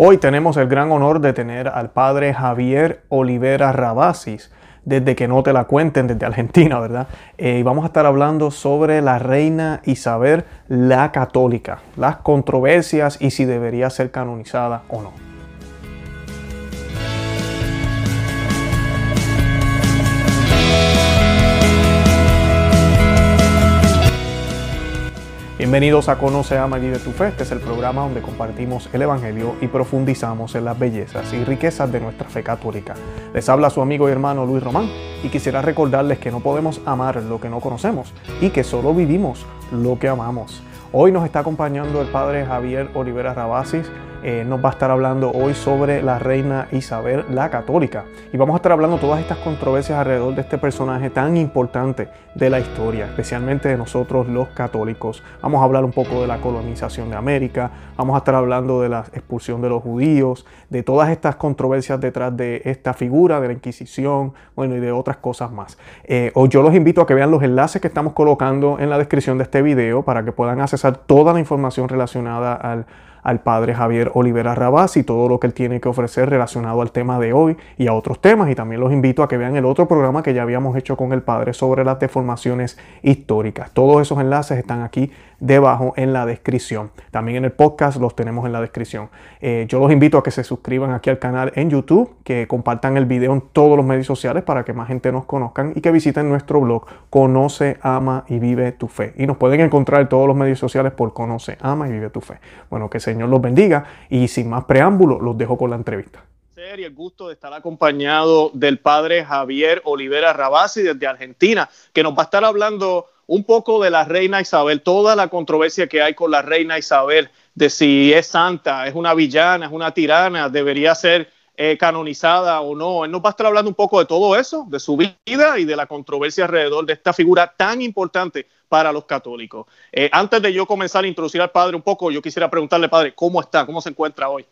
Hoy tenemos el gran honor de tener al padre Javier Olivera Rabasis, desde que no te la cuenten, desde Argentina, ¿verdad? Eh, y vamos a estar hablando sobre la reina Isabel la católica, las controversias y si debería ser canonizada o no. Bienvenidos a Conoce, Ama y Vive tu Fe. Este es el programa donde compartimos el Evangelio y profundizamos en las bellezas y riquezas de nuestra fe católica. Les habla su amigo y hermano Luis Román y quisiera recordarles que no podemos amar lo que no conocemos y que solo vivimos lo que amamos. Hoy nos está acompañando el Padre Javier Olivera Rabasis eh, nos va a estar hablando hoy sobre la reina Isabel la Católica. Y vamos a estar hablando todas estas controversias alrededor de este personaje tan importante de la historia, especialmente de nosotros los católicos. Vamos a hablar un poco de la colonización de América, vamos a estar hablando de la expulsión de los judíos, de todas estas controversias detrás de esta figura, de la Inquisición, bueno, y de otras cosas más. Eh, yo los invito a que vean los enlaces que estamos colocando en la descripción de este video para que puedan accesar toda la información relacionada al al padre Javier Olivera Rabás y todo lo que él tiene que ofrecer relacionado al tema de hoy y a otros temas. Y también los invito a que vean el otro programa que ya habíamos hecho con el padre sobre las deformaciones históricas. Todos esos enlaces están aquí debajo en la descripción. También en el podcast los tenemos en la descripción. Eh, yo los invito a que se suscriban aquí al canal en YouTube, que compartan el video en todos los medios sociales para que más gente nos conozcan y que visiten nuestro blog Conoce, Ama y Vive tu Fe. Y nos pueden encontrar en todos los medios sociales por Conoce, Ama y Vive tu Fe. Bueno, que Señor los bendiga. Y sin más preámbulo los dejo con la entrevista. Y el gusto de estar acompañado del padre Javier Olivera Rabasi desde Argentina, que nos va a estar hablando un poco de la reina Isabel, toda la controversia que hay con la reina Isabel, de si es santa, es una villana, es una tirana, debería ser eh, canonizada o no. Él nos va a estar hablando un poco de todo eso, de su vida y de la controversia alrededor de esta figura tan importante para los católicos. Eh, antes de yo comenzar a introducir al padre un poco, yo quisiera preguntarle, padre, ¿cómo está? ¿Cómo se encuentra hoy?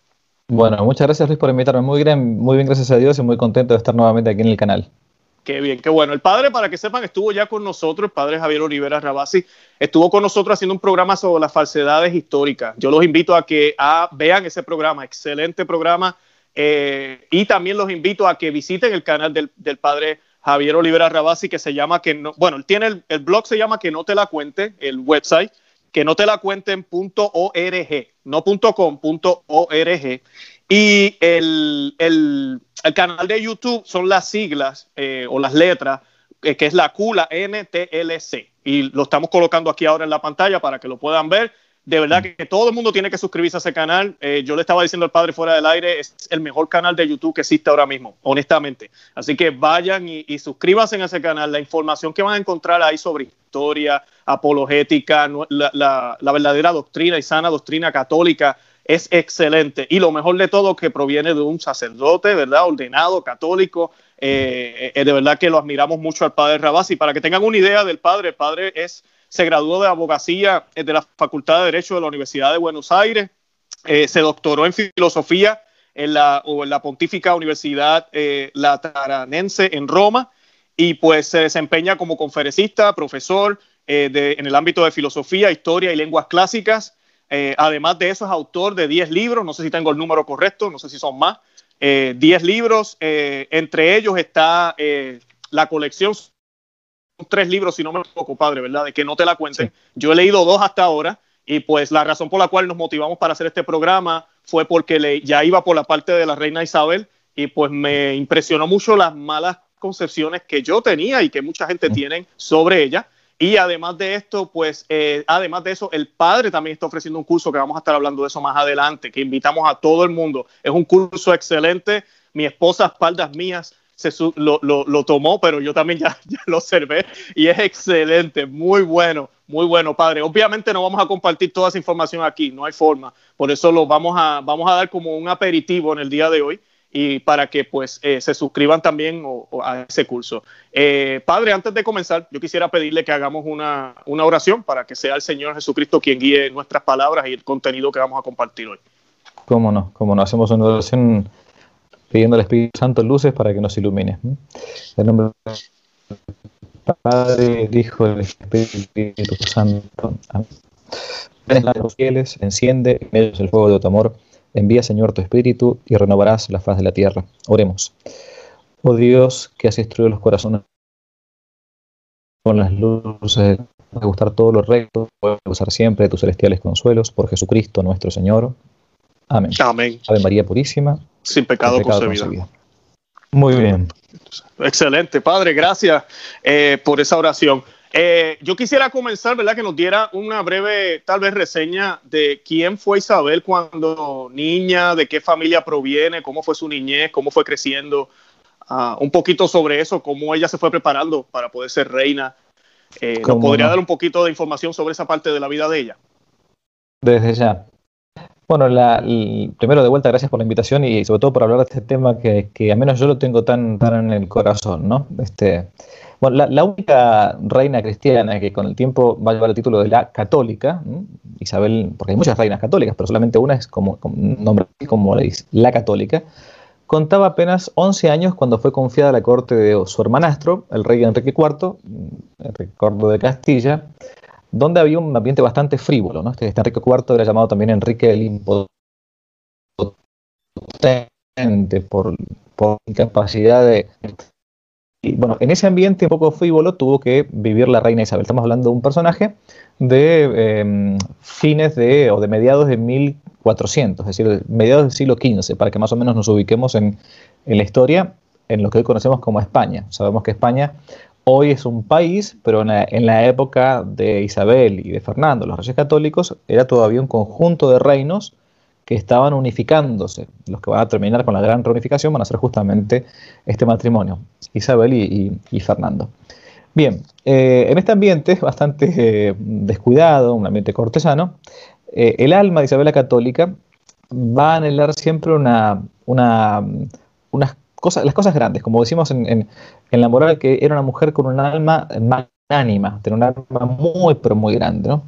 Bueno, muchas gracias Luis por invitarme. Muy bien, muy bien, gracias a Dios y muy contento de estar nuevamente aquí en el canal. Qué bien, qué bueno. El padre, para que sepan, estuvo ya con nosotros, el padre Javier Olivera Rabasi, estuvo con nosotros haciendo un programa sobre las falsedades históricas. Yo los invito a que vean ese programa, excelente programa. Eh, y también los invito a que visiten el canal del, padre Javier Olivera Rabasi, que se llama que no, bueno, él tiene el, el, blog se llama que no te la cuente, el website, que no te la cuenten.org, no .com.org. Y el, el, el canal de YouTube son las siglas eh, o las letras, eh, que es la Q, la NTLC. Y lo estamos colocando aquí ahora en la pantalla para que lo puedan ver. De verdad que todo el mundo tiene que suscribirse a ese canal. Eh, yo le estaba diciendo al padre fuera del aire, es el mejor canal de YouTube que existe ahora mismo, honestamente. Así que vayan y, suscríbanse a ese canal. La información que van a encontrar ahí sobre historia, apologética, la, la verdadera doctrina y sana doctrina católica es excelente. Y lo mejor de todo que proviene de un sacerdote, ¿verdad? Ordenado, católico. Eh, eh, de verdad que lo admiramos mucho al padre Rabasi. Para que tengan una idea del padre, el padre es, se graduó de abogacía eh, de la Facultad de Derecho de la Universidad de Buenos Aires, se doctoró en filosofía en la, en la Pontífica Universidad Lataranense en Roma y pues se desempeña como conferencista, profesor en el ámbito de filosofía, historia y lenguas clásicas. Eh, además de eso, es autor de 10 libros, no sé si tengo el número correcto, no sé si son más. 10 eh, libros, eh, entre ellos está la colección, tres libros, si no me equivoco, padre, ¿verdad? De que no te la cuenten. Yo he leído dos hasta ahora y pues la razón por la cual nos motivamos para hacer este programa fue porque le, ya iba por la parte de la reina Isabel y pues me impresionó mucho las malas concepciones que yo tenía y que mucha gente tiene sobre ella. Y además de esto, pues, eh, además de eso, el padre también está ofreciendo un curso que vamos a estar hablando de eso más adelante, que invitamos a todo el mundo. Es un curso excelente. Mi esposa, espaldas mías, se lo, lo, tomó, pero yo también ya, lo observé y es excelente, muy bueno, muy bueno, padre. Obviamente no vamos a compartir toda esa información aquí, no hay forma. Por eso lo vamos a, vamos a dar como un aperitivo en el día de hoy y para que pues eh, se suscriban también a ese curso. Eh, padre, antes de comenzar, yo quisiera pedirle que hagamos una, oración para que sea el Señor Jesucristo quien guíe nuestras palabras y el contenido que vamos a compartir hoy. Cómo no, cómo no, hacemos una oración pidiendo al Espíritu Santo luces para que nos ilumine. En nombre del Padre, el Hijo y Espíritu Santo. Amén. los fieles, enciende en ellos el fuego de tu amor Envía, Señor, tu espíritu y renovarás la faz de la tierra. Oremos. Oh Dios, que has instruido los corazones con las luces de gustar todo lo recto, gozar siempre de tus celestiales consuelos, por Jesucristo nuestro Señor. Amén. Amén. Ave María Purísima. Sin pecado, concebida. Muy bien. Excelente, Padre, gracias eh, por esa oración. Eh, yo quisiera comenzar, ¿verdad? Que nos diera una breve, tal vez, reseña de quién fue Isabel cuando niña, de qué familia proviene, cómo fue su niñez, cómo fue creciendo. Ah, un poquito sobre eso, cómo ella se fue preparando para poder ser reina. Eh, ¿Nos podría dar un poquito de información sobre esa parte de la vida de ella? Desde ya. Bueno, la, primero de vuelta, gracias por la invitación y sobre todo por hablar de este tema que, que al menos yo lo tengo tan, tan en el corazón, ¿no? Este, bueno, la, única reina cristiana que con el tiempo va a llevar el título de la católica, Isabel, porque hay muchas reinas católicas, pero solamente una es como, como nombre como la católica, contaba apenas 11 años cuando fue confiada a la corte de su hermanastro, el rey Enrique IV, Enrique IV de Castilla, donde había un ambiente bastante frívolo. ¿no? Este, Enrique IV era llamado también Enrique el Impotente por, por incapacidad de y bueno, en ese ambiente un poco frívolo tuvo que vivir la reina Isabel. Estamos hablando de un personaje de em, fines de, o de mediados de 1400, es decir, mediados del siglo XV, para que más o menos nos ubiquemos en, la historia, en lo que hoy conocemos como España. Sabemos que España hoy es un país, pero en la, época de Isabel y de Fernando, los reyes católicos, era todavía un conjunto de reinos que estaban unificándose. Los que van a terminar con la gran reunificación van a ser justamente este matrimonio, Isabel y, Fernando. Bien, eh, en este ambiente bastante eh, descuidado, un ambiente cortesano, eh, el alma de Isabel la Católica va a anhelar siempre una, una, unas las cosas grandes, como decimos en, la moral, que era una mujer con un alma magnánima, tenía un alma muy, pero muy grande.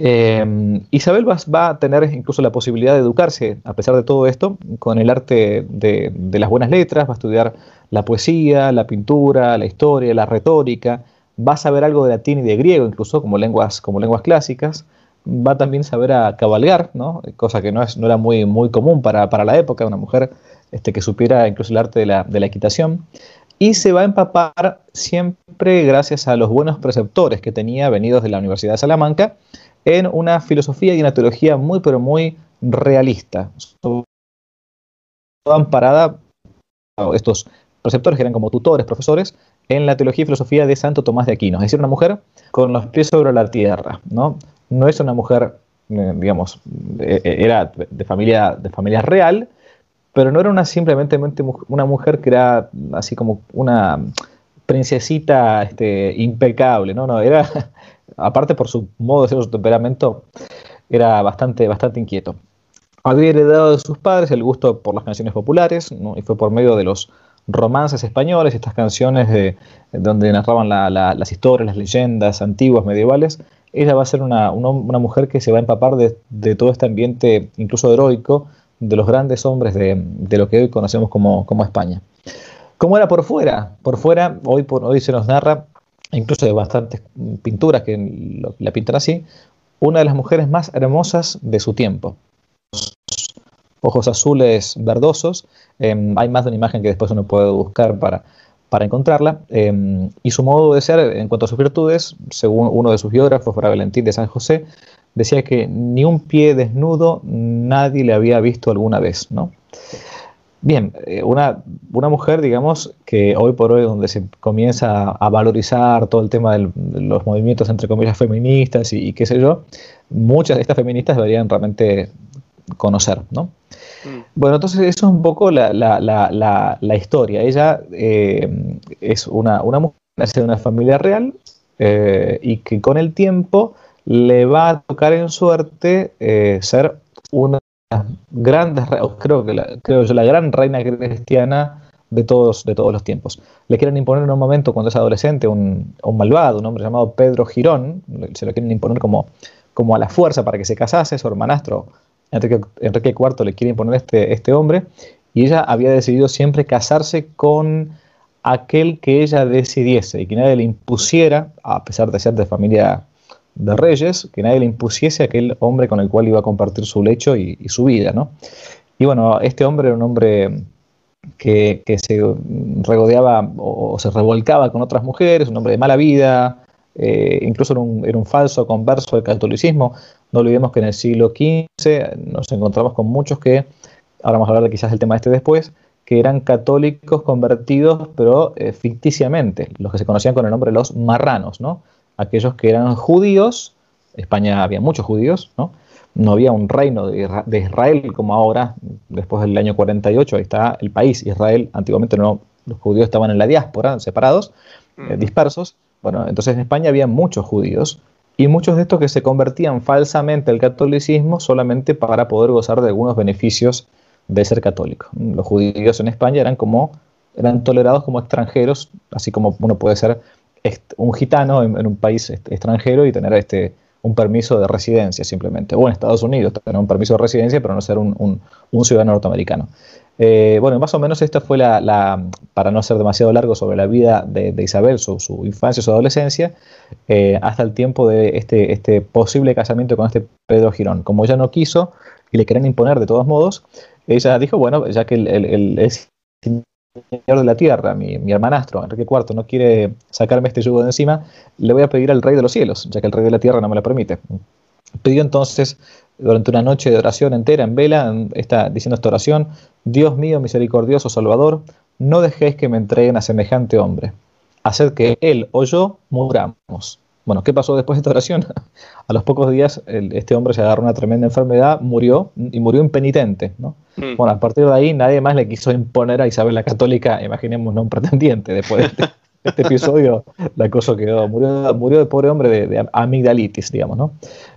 Eh, Isabel va, a tener incluso la posibilidad de educarse, a pesar de todo esto, con el arte de, las buenas letras, va a estudiar la poesía, la pintura, la historia, la retórica, va a saber algo de latín y de griego, incluso como lenguas, como lenguas clásicas, va también a saber a cabalgar, ¿no? cosa que no, es, no era muy, muy común para, la época, una mujer este, que supiera incluso el arte de la, de la equitación, y se va a empapar siempre gracias a los buenos preceptores que tenía venidos de la Universidad de Salamanca, en una filosofía y una teología muy, pero muy realista. amparada, estos preceptores que eran como tutores, profesores, en la teología y filosofía de Santo Tomás de Aquino, es decir, una mujer con los pies sobre la tierra, ¿no? No es una mujer, eh, digamos, eh, eh, era de familia, de familia real, pero no era una simplemente una mujer que era así como una princesita este, impecable, no, no, era aparte por su modo de ser, su temperamento, era bastante, bastante inquieto. Había heredado de sus padres el gusto por las canciones populares, y fue por medio de los romances españoles, estas canciones de, donde narraban las historias, las leyendas antiguas, medievales. Ella va a ser una, mujer que se va a empapar de, todo este ambiente, incluso heroico, de los grandes hombres de, lo que hoy conocemos como, como España. ¿Cómo era por fuera? Por fuera, hoy, hoy se nos narra incluso de bastantes pinturas que la pintan así, una de las mujeres más hermosas de su tiempo. Ojos azules verdosos, em, hay más de una imagen que después uno puede buscar para, para encontrarla, em, y su modo de ser en cuanto a sus virtudes, según uno de sus biógrafos, Fra Valentín de San José, decía que ni un pie desnudo nadie le había visto alguna vez, ¿no? Bien, eh, una, una, mujer, digamos, que hoy por hoy donde se comienza a valorizar todo el tema de los movimientos, entre comillas, feministas y, qué sé yo, muchas de estas feministas deberían realmente conocer, ¿no? Mm. Bueno, entonces eso es un poco la, la, la, la historia. Ella eh, es una, una mujer de una familia real eh, y que con el tiempo le va a tocar en suerte ser una grandes, creo que la, creo yo, la gran reina cristiana de todos, de todos los tiempos. Le quieren imponer en un momento, cuando es adolescente, un, malvado, un hombre llamado Pedro Girón, se lo quieren imponer como, a la fuerza para que se casase, su hermanastro Enrique, Enrique IV le quiere imponer este, este hombre, y ella había decidido siempre casarse con aquel que ella decidiese y que nadie le impusiera, a pesar de ser de familia reyes, que nadie le impusiese a aquel hombre con el cual iba a compartir su lecho y, su vida, ¿no? Y bueno, este hombre era un hombre que, se regodeaba o, se revolcaba con otras mujeres, un hombre de mala vida, eh, incluso era un, era un, falso converso del catolicismo. No olvidemos que en el siglo XV nos encontramos con muchos que, ahora vamos a hablar de quizás del tema este después, que eran católicos convertidos, pero eh, ficticiamente, los que se conocían con el nombre de los marranos, ¿no? Aquellos que eran judíos, España había muchos judíos, ¿no? No había un reino de Israel como ahora, después del año 48, ahí está el país, Israel, antiguamente no, los judíos estaban en la diáspora, separados, eh, dispersos, bueno, entonces en España había muchos judíos, y muchos de estos que se convertían falsamente al catolicismo solamente para poder gozar de algunos beneficios de ser católico. Los judíos en España eran como eran tolerados como extranjeros, así como uno puede ser un gitano en, un país extranjero y tener este un permiso de residencia simplemente, o en Estados Unidos tener un permiso de residencia pero no ser un, ciudadano norteamericano. Eh, bueno, más o menos esta fue la, para no ser demasiado largo sobre la vida de, Isabel, su, su, infancia, su adolescencia, eh, hasta el tiempo de este, este posible casamiento con este Pedro Girón. Como ella no quiso y le querían imponer de todos modos, ella dijo, bueno, ya que el, el, de la tierra, mi, mi, hermanastro, Enrique IV, no quiere sacarme este yugo de encima, le voy a pedir al rey de los cielos, ya que el rey de la tierra no me lo permite. Pidió entonces, durante una noche de oración entera en vela, está diciendo esta oración, Dios mío misericordioso Salvador, no dejéis que me entreguen a semejante hombre, haced que él o yo muramos. Bueno, ¿qué pasó después de esta oración? A los pocos días este hombre se agarró una tremenda enfermedad, murió y murió impenitente. ¿no? Mm. Bueno, a partir de ahí nadie más le quiso imponer a Isabel la Católica, imaginemos, ¿no? un pretendiente. Después de este, este episodio, la cosa quedó, murió, murió el pobre hombre de, amigdalitis, digamos. ¿no?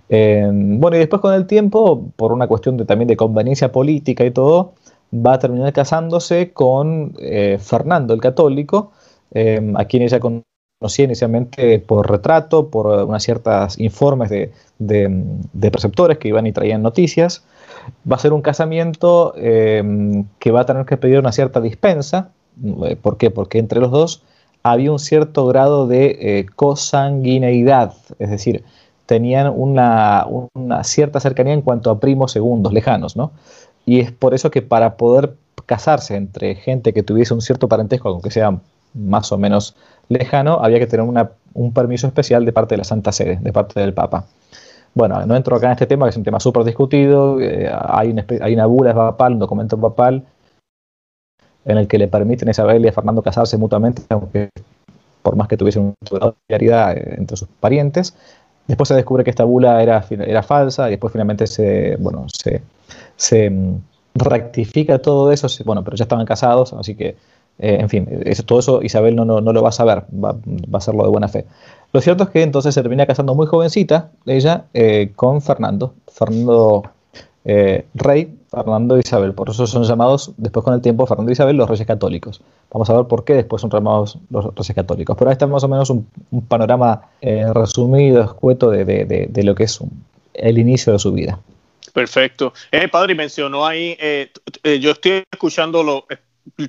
Eh, bueno, y después con el tiempo, por una cuestión de, también de conveniencia política y todo, va a terminar casándose con eh, Fernando el Católico, eh, a quien ella con conocía inicialmente por retrato, por unas ciertas informes de, de, preceptores que iban y traían noticias. Va a ser un casamiento eh, que va a tener que pedir una cierta dispensa. Eh, ¿Por qué? Porque entre los dos había un cierto grado de eh, cosanguineidad, es decir, tenían una, una, cierta cercanía en cuanto a primos segundos, lejanos, ¿no? Y es por eso que para poder casarse entre gente que tuviese un cierto parentesco, aunque sea más o menos lejano, había que tener un permiso especial de parte de la Santa Sede, de parte del Papa. Bueno, no entro acá en este tema, que es un tema súper discutido. Hay, una, hay una bula papal, un documento papal, en el que le permiten a Isabel y a Fernando casarse mutuamente, aunque por más que tuviesen una solidaridad eh, entre sus parientes. Después se descubre que esta bula era, era falsa y después finalmente se, bueno, se, se mm, rectifica todo eso. Bueno, pero ya estaban casados, así que eh, en fin, todo eso Isabel no, no, lo va a saber, va, a hacerlo de buena fe. Lo cierto es que entonces se termina casando muy jovencita, ella, eh, con Fernando, Fernando eh, Rey, Fernando e Isabel. Por eso son llamados, después con el tiempo, Fernando e Isabel, los reyes católicos. Vamos a ver por qué después son llamados los reyes católicos. Pero ahí está más o menos un, panorama resumido, escueto de, lo que es el inicio de su vida. Perfecto. padre, mencionó ahí, yo estoy escuchando lo,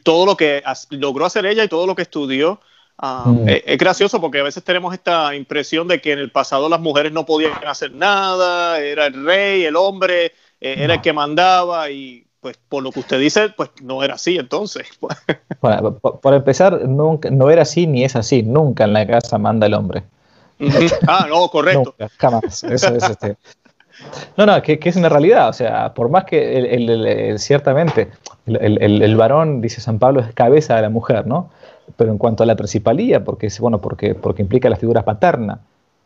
todo lo que logró hacer ella y todo lo que estudió. Ah, mm. es, gracioso porque a veces tenemos esta impresión de que en el pasado las mujeres no podían hacer nada, era el rey, el hombre, eh, era el que mandaba y pues por lo que usted dice, pues no era así entonces. Bueno, por, empezar, nunca, no era así ni es así, nunca en la casa manda el hombre. ah, no, correcto. jamás. Eso es este. No, no, que, es una realidad. O sea, por más que el, ciertamente el, varón, dice San Pablo, es cabeza de la mujer, ¿no? Pero en cuanto a la principalía, porque, bueno, porque, porque implica la figura paterna.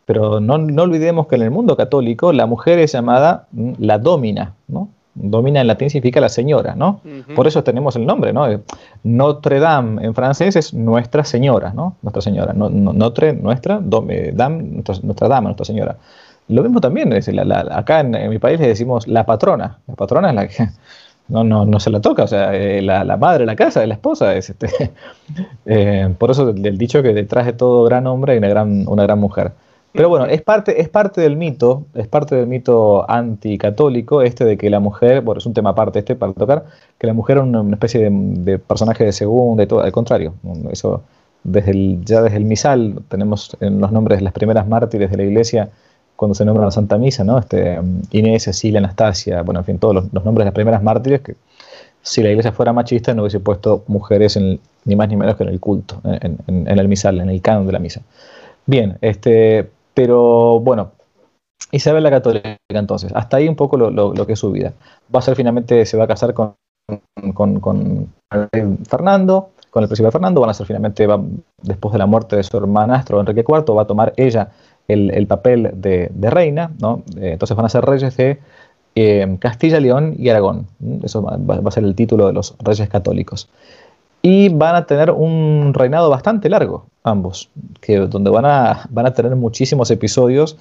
Pero no, no olvidemos que en el mundo católico la mujer es llamada mm, la domina, ¿no? Domina en latín significa la señora, ¿no? Por eso tenemos el nombre, ¿no? Notre Dame en francés es Nuestra Señora, ¿no? Nuestra Señora. notre, nuestra, dame, dame, nuestra, nuestra Dama, Nuestra Señora. Lo mismo también, es acá en, mi país le decimos la patrona. La patrona es la que no, no, no se la toca, o sea, eh, la, madre de la casa, de la esposa. Es este, eh, por eso el, dicho que detrás de todo gran hombre hay una gran, una gran mujer. Pero bueno, es parte, es parte del mito, es parte del mito anticatólico este de que la mujer, bueno, es un tema aparte este para tocar, que la mujer es una, especie de, personaje de segunda y todo, al contrario, eso desde el, ya desde el misal tenemos en los nombres de las primeras mártires de la iglesia cuando se nombra la Santa Misa, ¿no? Este, Inés, Cecilia, Anastasia, bueno, en fin, todos los, nombres de las primeras mártires, que si la iglesia fuera machista no hubiese puesto mujeres en, ni más ni menos que en el culto, en, el misal, en el canon de la misa. Bien, este, pero bueno, Isabel la Católica entonces, hasta ahí un poco lo, que es su vida. Va a ser finalmente, se va a casar con, con, con Fernando, con el príncipe Fernando, van a ser finalmente, después de la muerte de su hermanastro Enrique IV, va a tomar ella el, papel de, reina, ¿no? Eh, entonces van a ser reyes de eh, Castilla, León y Aragón. Eso va, a ser el título de los reyes católicos. Y van a tener un reinado bastante largo, ambos, que, donde van a, van a tener muchísimos episodios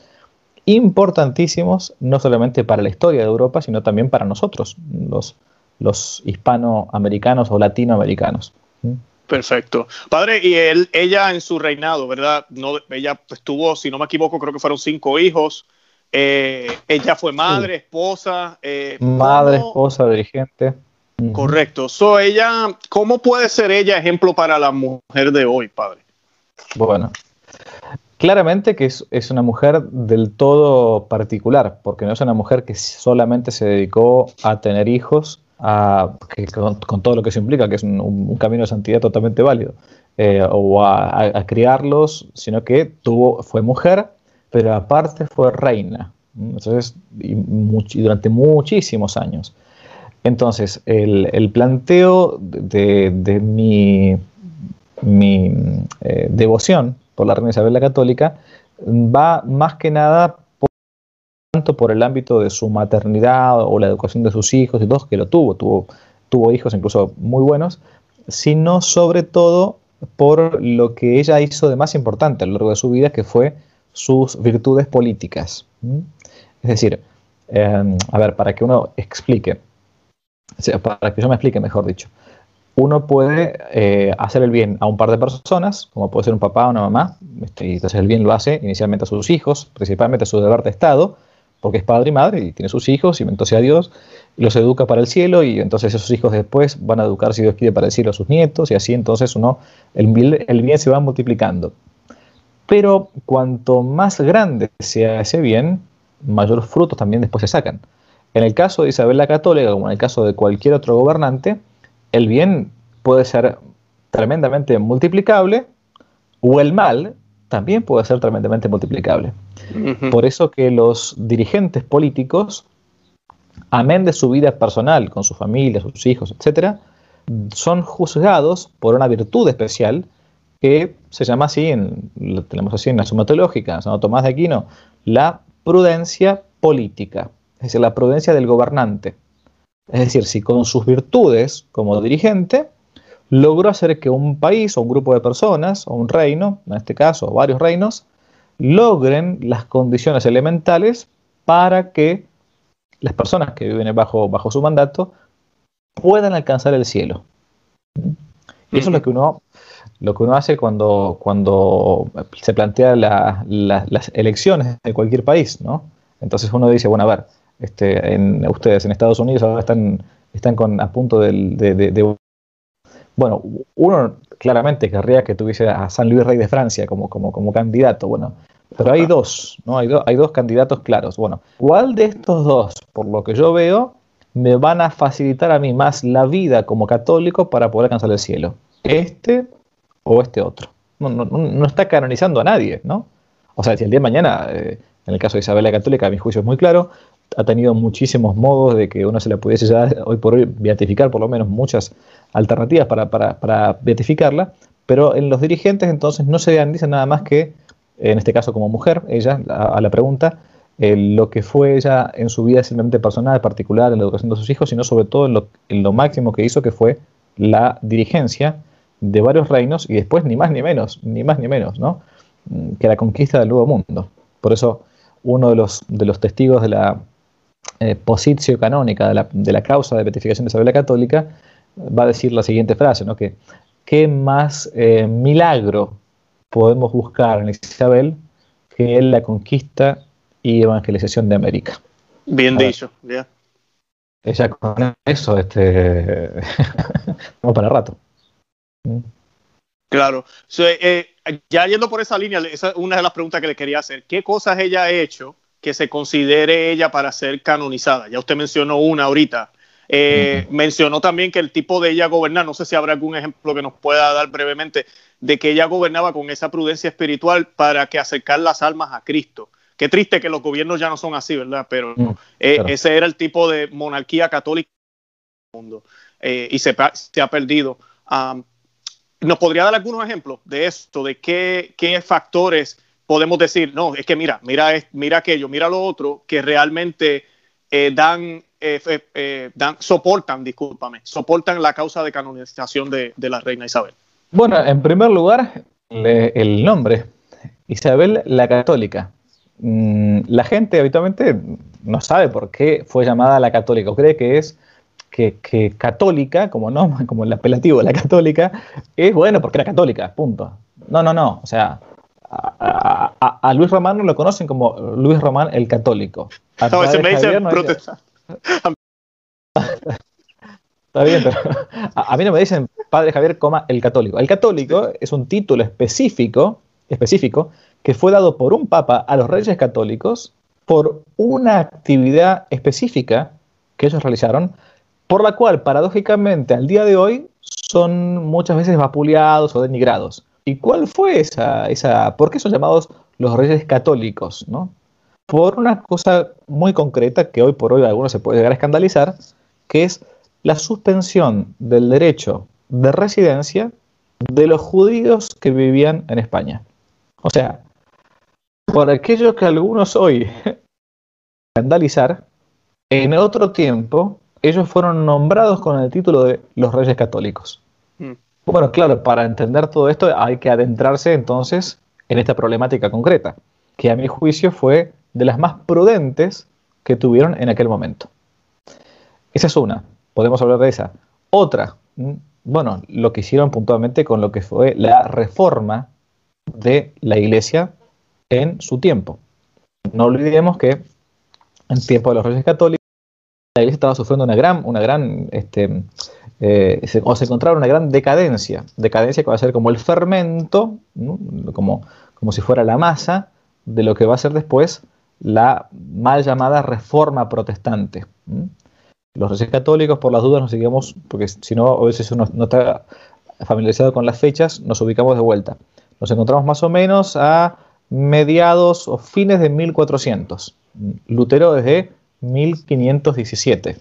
importantísimos, no solamente para la historia de Europa, sino también para nosotros, los, los hispanoamericanos o latinoamericanos. Perfecto. Padre, y él, ella en su reinado, ¿verdad? No, ella pues, tuvo, si no me equivoco, creo que fueron cinco hijos. Eh, ella fue madre, esposa. Eh, madre, esposa, dirigente. Correcto. So, ella, ¿Cómo puede ser ella ejemplo para la mujer de hoy, padre? Bueno, claramente que es, es, una mujer del todo particular, porque no es una mujer que solamente se dedicó a tener hijos con, todo lo que se implica, que es un, camino de santidad totalmente válido, eh, o a, criarlos, sino que tuvo, fue mujer, pero aparte fue reina, entonces, y, durante muchísimos años. Entonces, el, planteo de, mi, mi eh, devoción por la reina Isabel la Católica va más que nada tanto por el ámbito de su maternidad o la educación de sus hijos y todo, que lo tuvo, tuvo, tuvo hijos incluso muy buenos, sino sobre todo por lo que ella hizo de más importante a lo largo de su vida, que fue sus virtudes políticas. Es decir, em, a ver, para que uno explique, para que yo me explique, mejor dicho, uno puede eh, hacer el bien a un par de personas, como puede ser un papá o una mamá, este, y entonces el bien lo hace inicialmente a sus hijos, principalmente a su deber de Estado, porque es padre y madre y tiene sus hijos y entonces a Dios los educa para el cielo y entonces esos hijos después van a educar, si Dios quiere, para el cielo a sus nietos y así entonces uno, el el bien se va multiplicando. Pero cuanto más grande sea ese bien, mayores frutos también después se sacan. En el caso de Isabel la Católica, como en el caso de cualquier otro gobernante, el bien puede ser tremendamente multiplicable o el mal también puede ser tremendamente multiplicable. Por eso que los dirigentes políticos, amén de su vida personal, con su familia, sus hijos, etc., son juzgados por una virtud especial que se llama así, en, lo tenemos así en la suma teológica, Santo Tomás de Aquino, la prudencia política, es decir, la prudencia del gobernante. Es decir, si con sus virtudes como dirigente logró hacer que un país o un grupo de personas o un reino, en este caso varios reinos, logren las condiciones elementales para que las personas que viven bajo, bajo su mandato puedan alcanzar el cielo. Y eso es lo que uno, lo que uno hace cuando, cuando se plantea las elecciones de cualquier país, ¿no? Entonces uno dice, bueno, a ver, este, en, ustedes en Estados Unidos ahora están, están con, a punto de, de, Bueno, uno claramente querría que tuviese a San Luis Rey de Francia como, como, como candidato. Bueno, pero hay dos, ¿no? Hay, hay dos candidatos claros. Bueno, ¿cuál de estos dos, por lo que yo veo, me van a facilitar a mí más la vida como católico para poder alcanzar el cielo? ¿Este o este otro? No, no, no está canonizando a nadie, ¿no? O sea, si el día de mañana, eh, en el caso de Isabel la Católica, mi juicio es muy claro, ha tenido muchísimos modos de que uno se le pudiese ya hoy por hoy beatificar, por lo menos muchas alternativas para, para, para beatificarla, pero en los dirigentes entonces no se dice nada más que en este caso como mujer, ella, a, la pregunta, eh, lo que fue ella en su vida simplemente personal, particular, en la educación de sus hijos, sino sobre todo en lo, máximo que hizo, que fue la dirigencia de varios reinos y después ni más ni menos, ni más ni menos, ¿no? Mm, que la conquista del nuevo mundo. Por eso uno de los, de los testigos de la eh, posición canónica de la, de la, causa de beatificación de Isabel la Católica va a decir la siguiente frase, ¿no? que qué más eh, milagro podemos buscar en Isabel que la conquista y evangelización de América. Bien dicho, ya. Ella con eso, este, vamos para rato. Mm. Claro. Eh, ya yendo por esa línea, esa es una de las preguntas que le quería hacer. ¿Qué cosas ella ha hecho que se considere ella para ser canonizada. Ya usted mencionó una ahorita. Eh, mencionó también que el tipo de ella gobernar, no sé si habrá algún ejemplo que nos pueda dar brevemente, de que ella gobernaba con esa prudencia espiritual para que acercar las almas a Cristo. Qué triste que los gobiernos ya no son así, ¿verdad? Pero eh, ese era el tipo de monarquía católica del mundo eh, y se, ha perdido. ¿Nos podría dar algunos ejemplos de esto, de qué, qué factores podemos decir, no, es que mira, mira, mira aquello, mira lo otro, que realmente eh, dan, dan, soportan, discúlpame, soportan la causa de canonización de, de la reina Isabel? Bueno, en primer lugar, el nombre, Isabel la Católica. Mm, la gente habitualmente no sabe por qué fue llamada la católica, o cree que es que, católica, como no, como el apelativo de la católica, es bueno porque era católica, punto. No, no, no. O sea, a, Luis Román no lo conocen como Luis Román el católico. A no, me dice protestante. Está bien, pero a, mí no me dicen Padre Javier, coma, el católico. El católico es un título específico, específico que fue dado por un papa a los reyes católicos por una actividad específica que ellos realizaron, por la cual paradójicamente al día de hoy son muchas veces vapuleados o denigrados. ¿Y cuál fue esa, esa por qué son llamados los reyes católicos? ¿no? Por una cosa muy concreta que hoy por hoy algunos se puede llegar a escandalizar, que es la suspensión del derecho de residencia de los judíos que vivían en España. O sea, por aquello que algunos hoy escandalizar, en otro tiempo ellos fueron nombrados con el título de los Reyes Católicos. Mm. Bueno, claro, para entender todo esto hay que adentrarse entonces en esta problemática concreta, que a mi juicio fue de las más prudentes que tuvieron en aquel momento. Esa es una, podemos hablar de esa. Otra, mm, bueno, lo que hicieron puntualmente con lo que fue la reforma de la iglesia en su tiempo. No olvidemos que en tiempo de los reyes católicos la iglesia estaba sufriendo una gran, una gran, este, eh, se encontraba una gran decadencia, decadencia que va a ser como el fermento, como, como si fuera la masa de lo que va a ser después la mal llamada reforma protestante. Los reyes católicos, por las dudas, nos seguimos, porque si no, a veces uno no está familiarizado con las fechas, nos ubicamos de vuelta. Nos encontramos más o menos a mediados o fines de 1400. Lutero desde 1517.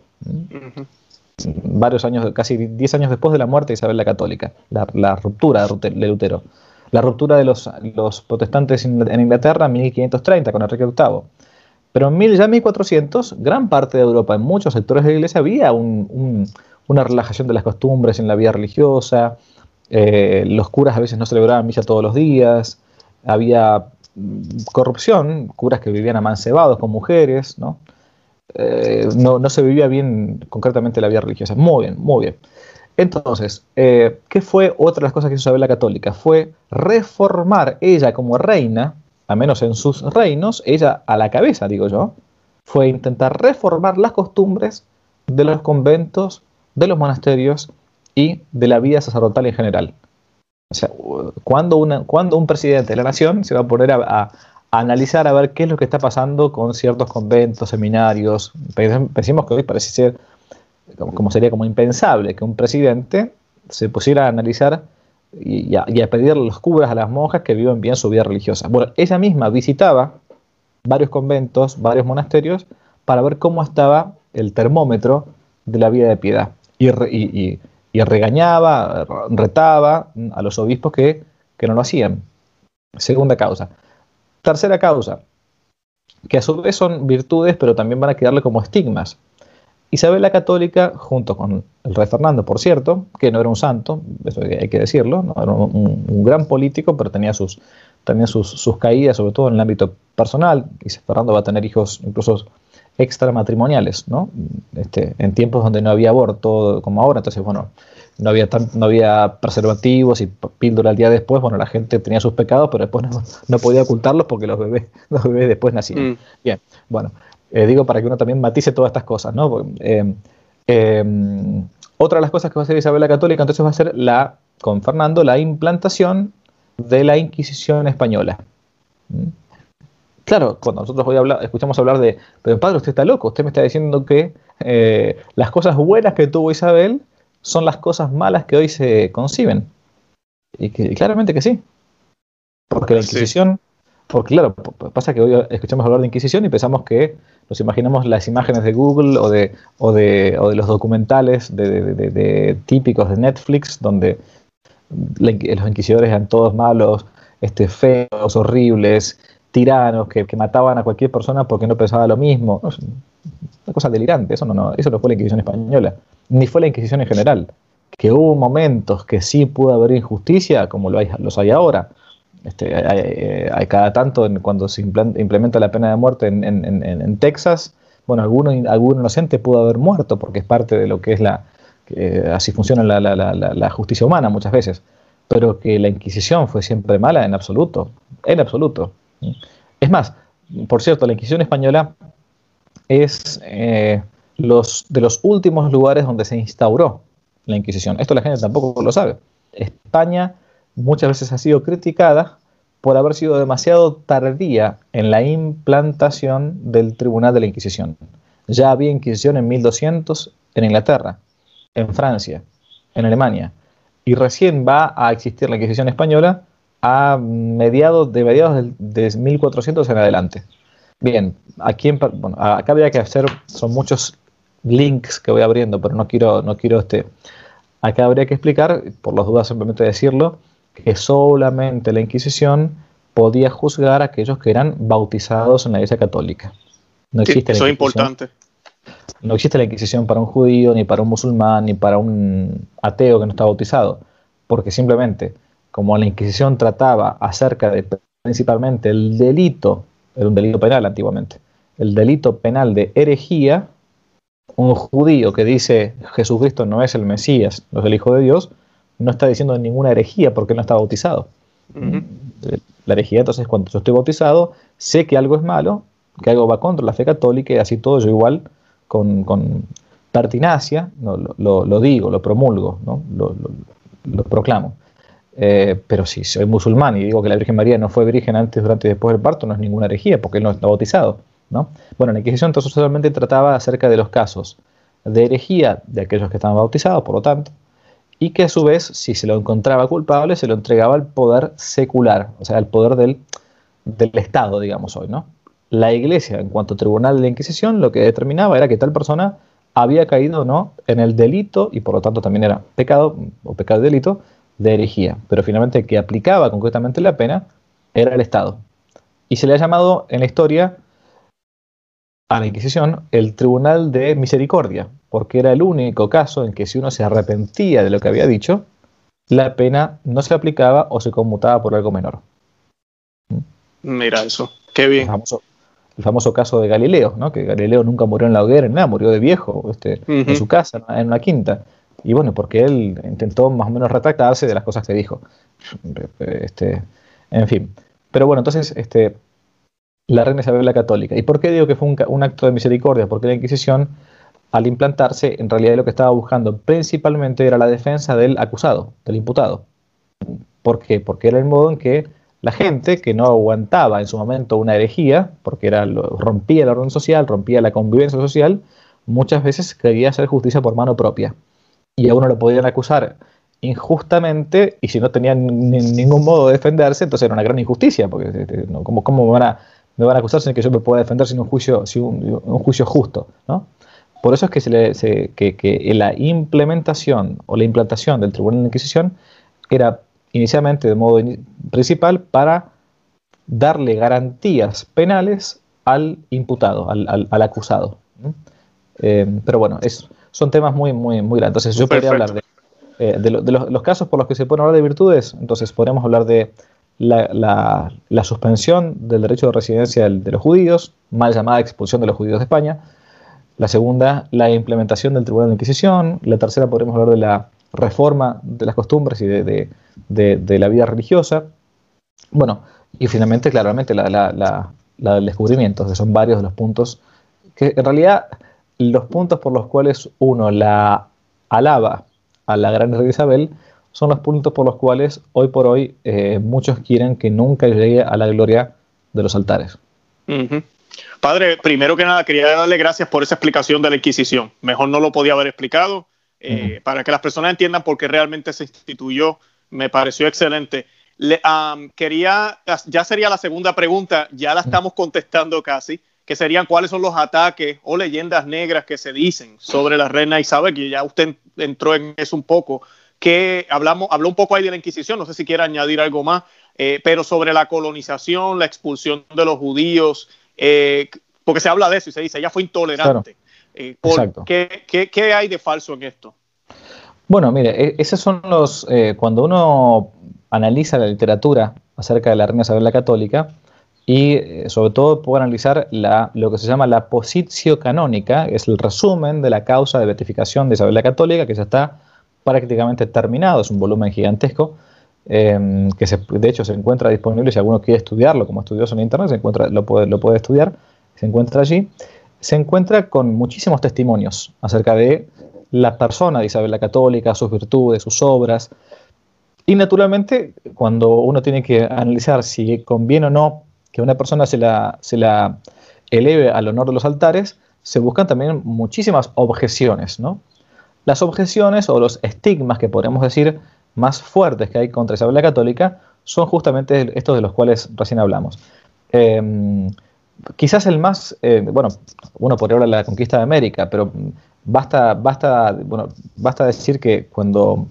Varios años, casi 10 años después de la muerte de Isabel la Católica, la, ruptura de Lutero. La ruptura de los, los protestantes en Inglaterra en 1530 con Enrique VIII. Pero en mil, ya 1400, gran parte de Europa, en muchos sectores de la iglesia, había una relajación de las costumbres en la vida religiosa. Eh, los curas a veces no celebraban misa todos los días. Había corrupción, curas que vivían amancebados con mujeres, ¿no? Eh, no, se vivía bien concretamente la vida religiosa. Muy bien, muy bien. Entonces, eh, ¿qué fue otra de las cosas que hizo Isabel la Católica? Fue reformar ella como reina, a menos en sus reinos, ella a la cabeza, digo yo, fue intentar reformar las costumbres de los conventos, de los monasterios y de la vida sacerdotal en general. O sea, cuando, un presidente de la nación se va a poner a, analizar a ver qué es lo que está pasando con ciertos conventos, seminarios. Pensemos que hoy parece ser, como sería como impensable, que un presidente se pusiera a analizar y, a, pedirle los curas a las monjas que viven bien su vida religiosa. Bueno, ella misma visitaba varios conventos, varios monasterios, para ver cómo estaba el termómetro de la vida de piedad. y y regañaba, retaba a los obispos que, no lo hacían. Segunda causa. Tercera causa, que a su vez son virtudes, pero también van a quedarle como estigmas. Isabel la Católica, junto con el rey Fernando, por cierto, que no era un santo, eso hay que decirlo, ¿no? era un, gran político, pero tenía, sus, tenía sus, sus, caídas, sobre todo en el ámbito personal, y Fernando va a tener hijos incluso extramatrimoniales, ¿no? Este, en tiempos donde no había aborto como ahora, entonces, bueno, no había, no había preservativos y píldora al día después, bueno, la gente tenía sus pecados, pero después no, podía ocultarlos porque los bebés, los bebés después nacían. Mm. Bien, bueno, eh, digo para que uno también matice todas estas cosas, ¿no? Eh, eh, otra de las cosas que va a hacer Isabel la Católica, entonces va a ser la, con Fernando, la implantación de la Inquisición española. ¿Mm? claro, cuando nosotros hoy escuchamos hablar de, pero padre, usted está loco, usted me está diciendo que eh, las cosas buenas que tuvo Isabel son las cosas malas que hoy se conciben. Y, que, claramente que sí. Porque la Inquisición, porque claro, pasa que hoy escuchamos hablar de Inquisición y pensamos que nos imaginamos las imágenes de Google o de, o de, o de los documentales de, típicos de Netflix, donde los inquisidores eran todos malos, este, feos, horribles, tiranos, que, mataban a cualquier persona porque no pensaba lo mismo. Una cosa delirante, eso no, no, eso no fue la Inquisición española, ni fue la Inquisición en general. Que hubo momentos que sí pudo haber injusticia, como lo hay, los hay ahora. Este, hay, cada tanto cuando se implementa la pena de muerte en, Texas, bueno, alguno, algún inocente pudo haber muerto porque es parte de lo que es la, así funciona la, la, justicia humana muchas veces, pero que la Inquisición fue siempre mala en absoluto, en absoluto. Es más, por cierto, la Inquisición española es eh, los, de los últimos lugares donde se instauró la Inquisición. Esto la gente tampoco lo sabe. España muchas veces ha sido criticada por haber sido demasiado tardía en la implantación del Tribunal de la Inquisición. Ya había Inquisición en 1200 en Inglaterra, en Francia, en Alemania, y recién va a existir la Inquisición española a mediados de mediados de, 1400 en adelante. Bien, aquí bueno, acá habría que hacer, son muchos links que voy abriendo, pero no quiero, no quiero este. Acá habría que explicar, por las dudas simplemente decirlo, que solamente la Inquisición podía juzgar a aquellos que eran bautizados en la Iglesia Católica. No existe eso es importante. No existe la Inquisición para un judío, ni para un musulmán, ni para un ateo que no está bautizado, porque simplemente como la Inquisición trataba acerca de principalmente el delito, era un delito penal antiguamente, el delito penal de herejía, un judío que dice Jesucristo no es el Mesías, no es el Hijo de Dios, no está diciendo ninguna herejía porque no está bautizado. La herejía, entonces, cuando yo estoy bautizado, sé que algo es malo, que algo va contra la fe católica y así todo yo igual con, pertinacia lo, digo, lo promulgo, ¿no? lo proclamo. Eh, pero si soy musulmán y digo que la Virgen María no fue virgen antes, durante y después del parto, no es ninguna herejía porque él no está bautizado. ¿no? Bueno, la Inquisición entonces solamente trataba acerca de los casos de herejía de aquellos que estaban bautizados, por lo tanto, y que a su vez, si se lo encontraba culpable, se lo entregaba al poder secular, o sea, al poder del, del Estado, digamos hoy. ¿no? La Iglesia, en cuanto a tribunal de la Inquisición, lo que determinaba era que tal persona había caído no en el delito, y por lo tanto también era pecado o pecado de delito, de herejía, pero finalmente el que aplicaba concretamente la pena era el Estado. Y se le ha llamado en la historia a la Inquisición el Tribunal de Misericordia, porque era el único caso en que si uno se arrepentía de lo que había dicho, la pena no se aplicaba o se conmutaba por algo menor. Mira eso, qué bien. El famoso, caso de Galileo, ¿no? que Galileo nunca murió en la hoguera, nada, murió de viejo este, en su casa, en una quinta. Y bueno, porque él intentó más o menos retractarse de las cosas que dijo. Este, en fin. Pero bueno, entonces, este, la reina Isabel la Católica. ¿Y por qué digo que fue un, acto de misericordia? Porque la Inquisición, al implantarse, en realidad lo que estaba buscando principalmente era la defensa del acusado, del imputado. ¿Por qué? Porque era el modo en que la gente que no aguantaba en su momento una herejía, porque era, rompía el orden social, rompía la convivencia social, muchas veces quería hacer justicia por mano propia y a uno lo podían acusar injustamente y si no tenían ningún modo de defenderse, entonces era una gran injusticia, porque este, ¿cómo, me, van a, me van a acusar sin que yo me pueda defender sin un juicio, sin un, juicio justo? ¿no? Por eso es que, se le, que, la implementación o la implantación del Tribunal de Inquisición era inicialmente de modo principal para darle garantías penales al imputado, al, acusado. Eh, pero bueno, es, son temas muy, muy, muy grandes. Entonces, yo podría hablar de, eh, de, los, casos por los que se pueden hablar de virtudes. Entonces, podríamos hablar de la, la, suspensión del derecho de residencia de, los judíos, mal llamada expulsión de los judíos de España. La segunda, la implementación del Tribunal de Inquisición. La tercera, podríamos hablar de la reforma de las costumbres y de, de la vida religiosa. Bueno, y finalmente, claramente, la, la, del descubrimiento, que son varios de los puntos que en realidad los puntos por los cuales uno la alaba a la gran reina Isabel son los puntos por los cuales hoy por hoy eh, muchos quieren que nunca llegue a la gloria de los altares. Padre, primero que nada, quería darle gracias por esa explicación de la Inquisición. Mejor no lo podía haber explicado. Eh, para que las personas entiendan por qué realmente se instituyó, me pareció excelente. quería, ya sería la segunda pregunta, ya la estamos contestando casi, que serían cuáles son los ataques o leyendas negras que se dicen sobre la reina Isabel, que ya usted entró en eso un poco, que hablamos, habló un poco ahí de la Inquisición, no sé si quiere añadir algo más, eh, pero sobre la colonización, la expulsión de los judíos, eh, porque se habla de eso y se dice, ella fue intolerante. Eh, ¿qué, hay de falso en esto? Bueno, mire, e, esos son los, cuando uno analiza la literatura acerca de la reina Isabel la Católica, y sobre todo puede analizar lo que se llama la positio canónica, que es el resumen de la causa de beatificación de Isabel la Católica, que ya está prácticamente terminado, es un volumen gigantesco, em, que de hecho se encuentra disponible si alguno quiere estudiarlo como estudioso en internet, se encuentra, lo, puede, lo puede estudiar, se encuentra allí, se encuentra con muchísimos testimonios acerca de la persona de Isabel la Católica, sus virtudes, sus obras, y naturalmente cuando uno tiene que analizar si conviene o no que una persona se la, se la eleve al honor de los altares, se buscan también muchísimas objeciones, ¿no? Las objeciones o los estigmas que podríamos decir más fuertes que hay contra Isabel la Católica son justamente estos de los cuales recién hablamos. Em, quizás el más, eh, bueno, uno podría hablar de la conquista de América, pero basta, basta, bueno, basta decir que cuando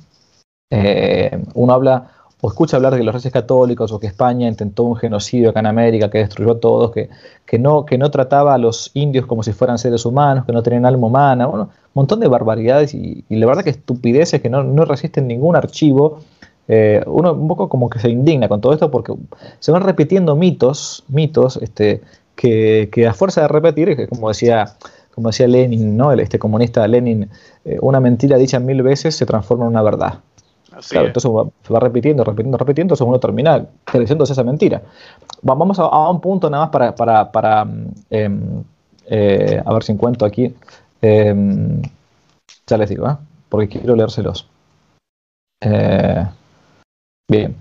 eh, uno habla o escucha hablar de que los reyes católicos o que España intentó un genocidio acá en América, que destruyó a todos, que, que, no, que no trataba a los indios como si fueran seres humanos, que no tenían alma humana, un montón de barbaridades y, la verdad que estupideces que no, no resisten ningún archivo. Eh, uno un poco como que se indigna con todo esto porque se van repitiendo mitos, mitos este, que, que a fuerza de repetir, como decía, como decía Lenin, ¿no? este comunista Lenin, eh, una mentira dicha mil veces se transforma en una verdad entonces se va repitiendo, repitiendo, repitiendo, entonces uno termina creyéndose esa mentira. Vamos a, un punto nada más para, para, para em, eh, a ver si encuentro aquí. Em, ya les digo, ¿eh? porque quiero leérselos. Eh, bien.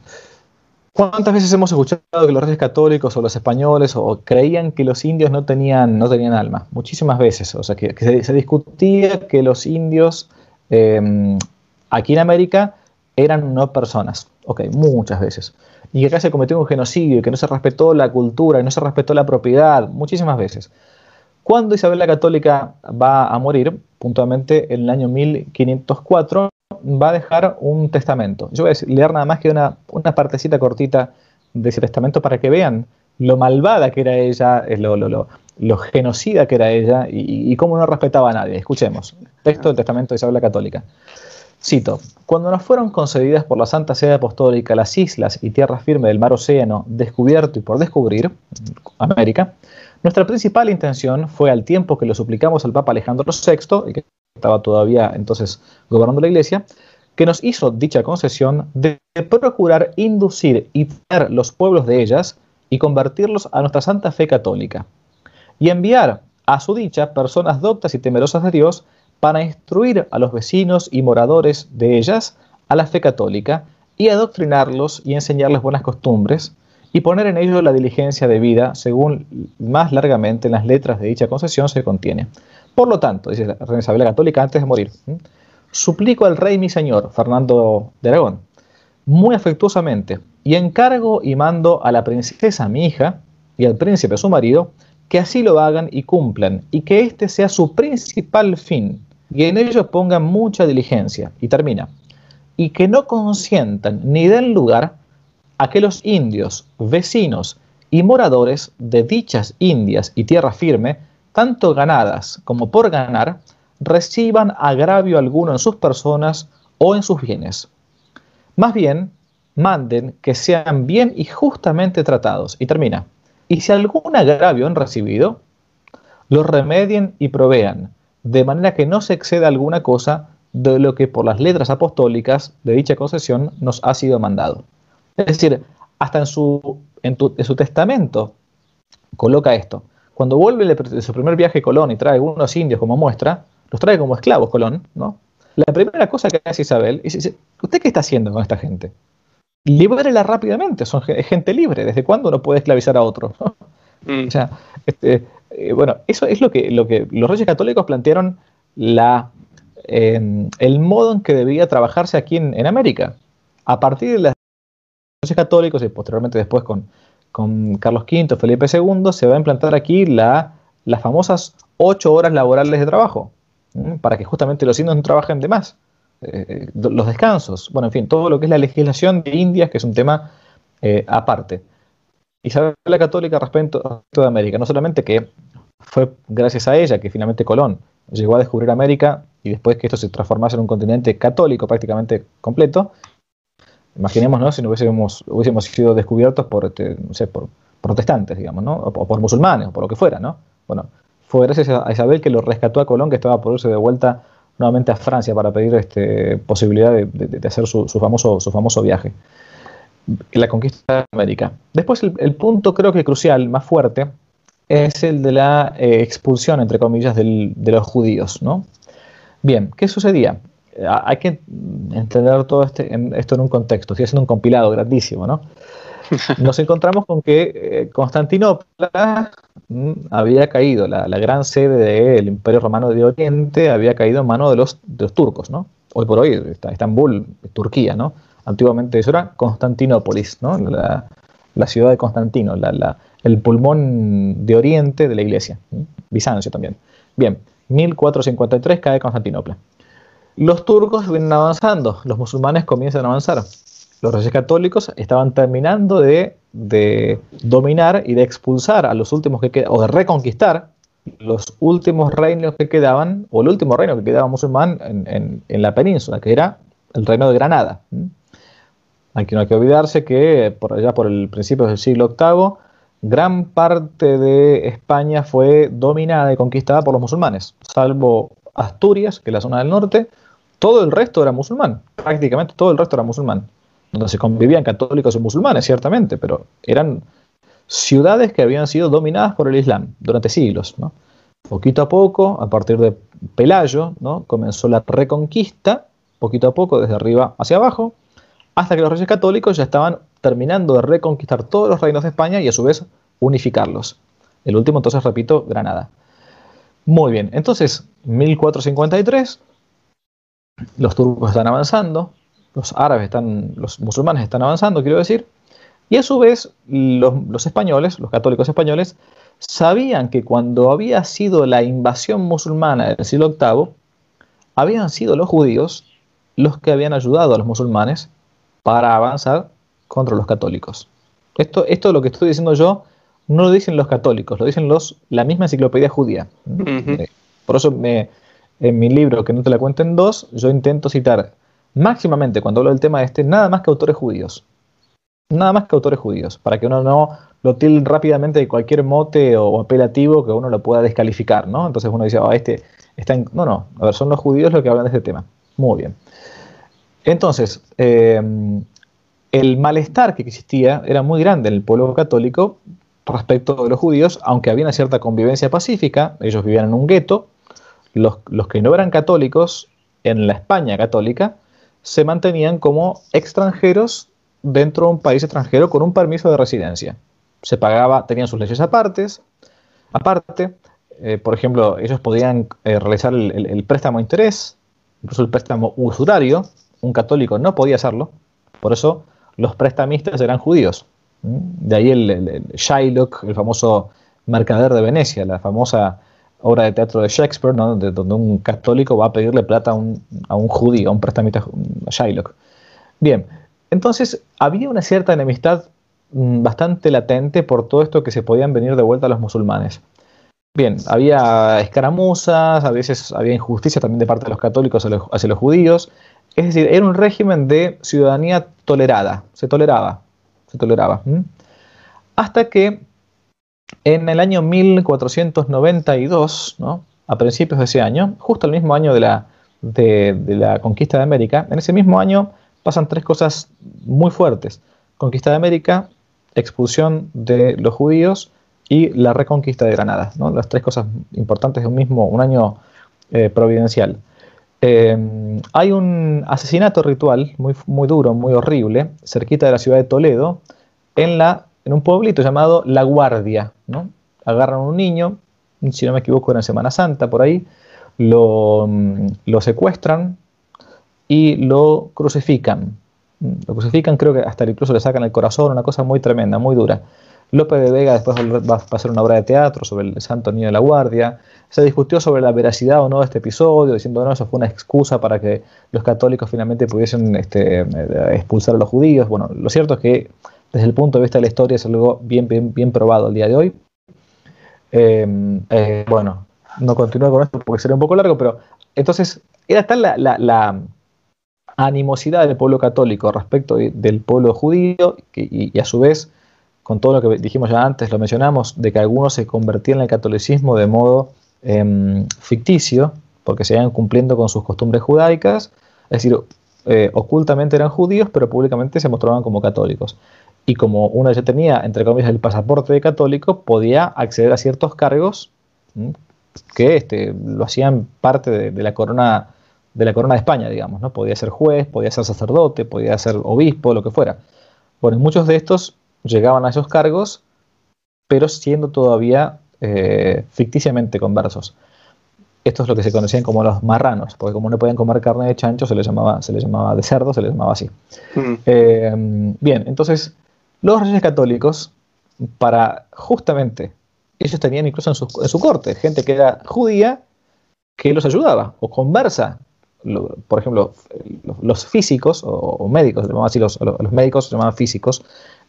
¿Cuántas veces hemos escuchado que los reyes católicos o los españoles o creían que los indios no tenían, no tenían alma? Muchísimas veces. O sea, que, se, discutía que los indios em, aquí en América eran no personas. Ok, muchas veces. Y que acá se cometió un genocidio, que no se respetó la cultura, y no se respetó la propiedad, muchísimas veces. Cuando Isabel la Católica va a morir, puntualmente en el año 1504, va a dejar un testamento. Yo voy a leer nada más que una, una partecita cortita de ese testamento para que vean lo malvada que era ella, lo, lo, lo, genocida que era ella y, y, cómo no respetaba a nadie. Escuchemos. Texto del testamento de Isabel la Católica. Cito, cuando nos fueron concedidas por la Santa Sede Apostólica las islas y tierra firme del mar Océano, descubierto y por descubrir, América, nuestra principal intención fue al tiempo que lo suplicamos al Papa Alejandro VI, que estaba todavía entonces gobernando la Iglesia, que nos hizo dicha concesión de procurar inducir y traer los pueblos de ellas y convertirlos a nuestra santa fe católica, y enviar a su dicha personas doctas y temerosas de Dios para instruir a los vecinos y moradores de ellas a la fe católica y adoctrinarlos y enseñarles buenas costumbres y poner en ellos la diligencia de vida según más largamente en las letras de dicha concesión se contiene. Por lo tanto, dice la reina Isabel Católica antes de morir, suplico al rey mi señor, Fernando de Aragón, muy afectuosamente, y encargo y mando a la princesa mi hija y al príncipe su marido, que así lo hagan y cumplan, y que este sea su principal fin, y en ellos pongan mucha diligencia. Y termina. Y que no consientan ni den lugar a que los indios, vecinos y moradores de dichas indias y tierra firme, tanto ganadas como por ganar, reciban agravio alguno en sus personas o en sus bienes. Más bien, manden que sean bien y justamente tratados. Y termina. Y si algún agravio han recibido, lo remedien y provean, de manera que no se exceda alguna cosa de lo que por las letras apostólicas de dicha concesión nos ha sido mandado. Es decir, hasta en su, en, su testamento coloca esto. Cuando vuelve de su primer viaje Colón y trae unos indios como muestra, los trae como esclavos Colón, ¿no? La primera cosa que hace Isabel es, ¿usted qué está haciendo con esta gente? Libérela rápidamente, son gente libre. ¿Desde cuándo uno puede esclavizar a otro? Mm. O sea, este, eh, bueno, eso es lo que, lo que los reyes católicos plantearon la, el modo en que debía trabajarse aquí en, América. A partir de los reyes católicos y posteriormente después con, Carlos V, Felipe II, se va a implantar aquí la, las famosas ocho horas laborales de trabajo, para que justamente los indios no trabajen de más. Eh, los descansos, bueno, en fin, todo lo que es la legislación de Indias, que es un tema eh, aparte. Isabel la Católica respecto a América, no solamente que fue gracias a ella que finalmente Colón llegó a descubrir América y después que esto se transformase en un continente católico prácticamente completo, imaginémonos si no hubiésemos, hubiésemos sido descubiertos por, este, no sé, por protestantes, digamos, ¿no? o por musulmanes, o por lo que fuera, ¿no? Bueno, fue gracias a Isabel que lo rescató a Colón, que estaba por irse de vuelta nuevamente a Francia para pedir este, posibilidad de, hacer su, famoso, su famoso viaje. La conquista de América. Después el, punto creo que crucial, más fuerte, es el de la eh, expulsión, entre comillas, de los judíos. ¿no? Bien, ¿qué sucedía? Hay que entender todo este, esto en un contexto. Estoy haciendo un compilado grandísimo, ¿no? nos encontramos con que eh, Constantinopla mm, había caído, la, gran sede del Imperio Romano de Oriente había caído en manos de los, turcos, ¿no? Hoy por hoy, está Estambul, Turquía, ¿no? Antiguamente eso era Constantinópolis, ¿no? La, ciudad de Constantino, el pulmón de Oriente de la iglesia, Bizancio también. Bien, 1453 cae Constantinopla. Los turcos vienen avanzando, los musulmanes comienzan a avanzar los reyes católicos estaban terminando de, dominar y de expulsar a los últimos que quedaban, o de reconquistar los últimos reinos que quedaban, o el último reino que quedaba musulmán en, la península, que era el reino de Granada. Aquí no hay que olvidarse que por allá por el principio del siglo VIII, gran parte de España fue dominada y conquistada por los musulmanes, salvo Asturias, que es la zona del norte, todo el resto era musulmán, prácticamente todo el resto era musulmán donde se convivían católicos y musulmanes, ciertamente, pero eran ciudades que habían sido dominadas por el Islam durante siglos. Poquito a poco, a partir de Pelayo, ¿no? comenzó la reconquista, poquito a poco, desde arriba hacia abajo, hasta que los reyes católicos ya estaban terminando de reconquistar todos los reinos de España y a su vez unificarlos. El último, entonces, repito, Granada. Muy bien, entonces, 1453, los turcos están avanzando, los árabes están, los musulmanes están avanzando, quiero decir, y a su vez los, españoles, los católicos españoles, sabían que cuando había sido la invasión musulmana del siglo VIII, habían sido los judíos los que habían ayudado a los musulmanes para avanzar contra los católicos. Esto, esto lo que estoy diciendo yo no lo dicen los católicos, lo dicen los, la misma enciclopedia judía. Eh, por eso me, en mi libro, que no te la cuento en dos, yo intento citar máximamente cuando hablo del tema este, nada más que autores judíos. Nada más que autores judíos, para que uno no lo tilde rápidamente de cualquier mote o apelativo que uno lo pueda descalificar, ¿no? Entonces uno dice, ah, este está en... No, no, a ver, son los judíos los que hablan de este tema. Muy bien. Entonces, em, el malestar que existía era muy grande en el pueblo católico respecto de los judíos, aunque había una cierta convivencia pacífica, ellos vivían en un gueto, los, los que no eran católicos en la España católica se mantenían como extranjeros dentro de un país extranjero con un permiso de residencia. Se pagaba, tenían sus leyes apartes, aparte, eh, por ejemplo, ellos podían eh, realizar el, préstamo a interés, incluso el préstamo usurario, un católico no podía hacerlo, por eso los prestamistas eran judíos. De ahí el, Shylock, el famoso mercader de Venecia, la famosa obra de teatro de Shakespeare, donde, un católico va a pedirle plata a un, judío, a un prestamista, a Shylock. Bien, entonces había una cierta enemistad mm, bastante latente por todo esto que se podían venir de vuelta a los musulmanes. Bien, había escaramuzas, a veces había injusticia también de parte de los católicos hacia los, judíos. Es decir, era un régimen de ciudadanía tolerada, se toleraba, se toleraba. Hasta que en el año 1492, a principios de ese año, justo el mismo año de la, de, la conquista de América, en ese mismo año pasan tres cosas muy fuertes. Conquista de América, expulsión de los judíos y la reconquista de Granada. Las tres cosas importantes de un mismo, un año eh, providencial. Eh, hay un asesinato ritual muy, muy duro, muy horrible, cerquita de la ciudad de Toledo, en la en un pueblito llamado La Guardia, ¿no? Agarran a un niño, si no me equivoco, era Semana Santa, por ahí, lo, lo secuestran y lo crucifican. Lo crucifican, creo que hasta incluso le sacan el corazón, una cosa muy tremenda, muy dura. López de Vega después va a pasar una obra de teatro sobre el Santo Niño de la Guardia. Se discutió sobre la veracidad o no de este episodio, diciendo no, eso fue una excusa para que los católicos finalmente pudiesen este, expulsar a los judíos. Bueno, lo cierto es que desde el punto de vista de la historia es algo bien, bien, bien probado el día de hoy. Eh, eh, bueno, no continúo con esto porque sería un poco largo, pero entonces era tal la, animosidad del pueblo católico respecto del pueblo judío y, a su vez con todo lo que dijimos ya antes, lo mencionamos, de que algunos se convertían el catolicismo de modo em, ficticio, porque se iban cumpliendo con sus costumbres judaicas, es decir, eh, ocultamente eran judíos, pero públicamente se mostraban como católicos. Y como uno ya tenía, entre comillas, el pasaporte de católico, podía acceder a ciertos cargos que este, lo hacían parte de, la corona de la corona de España, digamos, ¿no? Podía ser juez, podía ser sacerdote, podía ser obispo, lo que fuera. Bueno, muchos de estos llegaban a esos cargos, pero siendo todavía eh, ficticiamente conversos. Esto es lo que se conocían como los marranos, porque como no podían comer carne de chancho, se les llamaba, se les llamaba de cerdo, se les llamaba así. Mm. Eh, bien, entonces, los reyes católicos, para justamente, ellos tenían incluso en su, corte gente que era judía que los ayudaba o conversa. por ejemplo, los, físicos o, médicos, así, los, los médicos se llamaban físicos,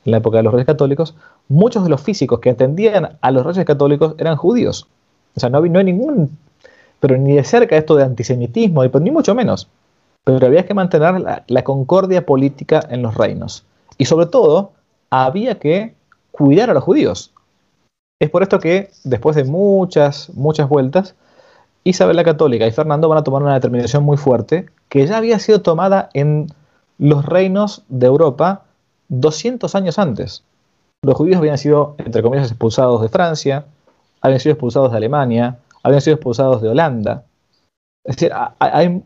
en la época de los reyes católicos, muchos de los físicos que atendían a los reyes católicos eran judíos. O sea, no, hay, ningún, pero ni de cerca esto de antisemitismo, ni mucho menos. Pero había que mantener la, concordia política en los reinos. Y sobre todo, había que cuidar a los judíos. Es por esto que, después de muchas, muchas vueltas, Isabel la Católica y Fernando van a tomar una determinación muy fuerte que ya había sido tomada en los reinos de Europa 200 años antes. Los judíos habían sido, entre comillas, expulsados de Francia, habían sido expulsados de Alemania, habían sido expulsados de Holanda, es decir,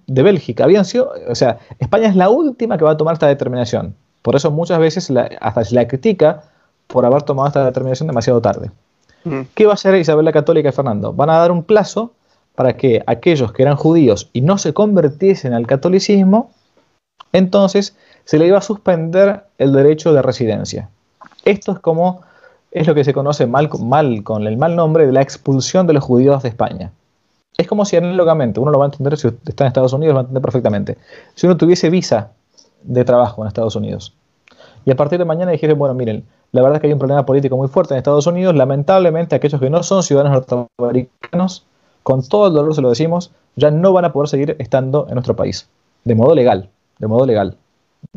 de Bélgica, habían sido, o sea, España es la última que va a tomar esta determinación. Por eso muchas veces hasta se la critica por haber tomado esta determinación demasiado tarde. Mm. ¿Qué va a hacer Isabel la Católica y Fernando? Van a dar un plazo para que aquellos que eran judíos y no se convirtiesen al catolicismo, entonces se le iba a suspender el derecho de residencia. Esto es como es lo que se conoce mal, mal con el mal nombre de la expulsión de los judíos de España. Es como si análogamente, uno lo va a entender si está en Estados Unidos, lo va a entender perfectamente. Si uno tuviese visa de trabajo en Estados Unidos y a partir de mañana dijese, bueno, miren, la verdad es que hay un problema político muy fuerte en Estados Unidos, lamentablemente aquellos que no son ciudadanos norteamericanos, con todo el dolor se lo decimos, ya no van a poder seguir estando en nuestro país, de modo legal, de modo legal.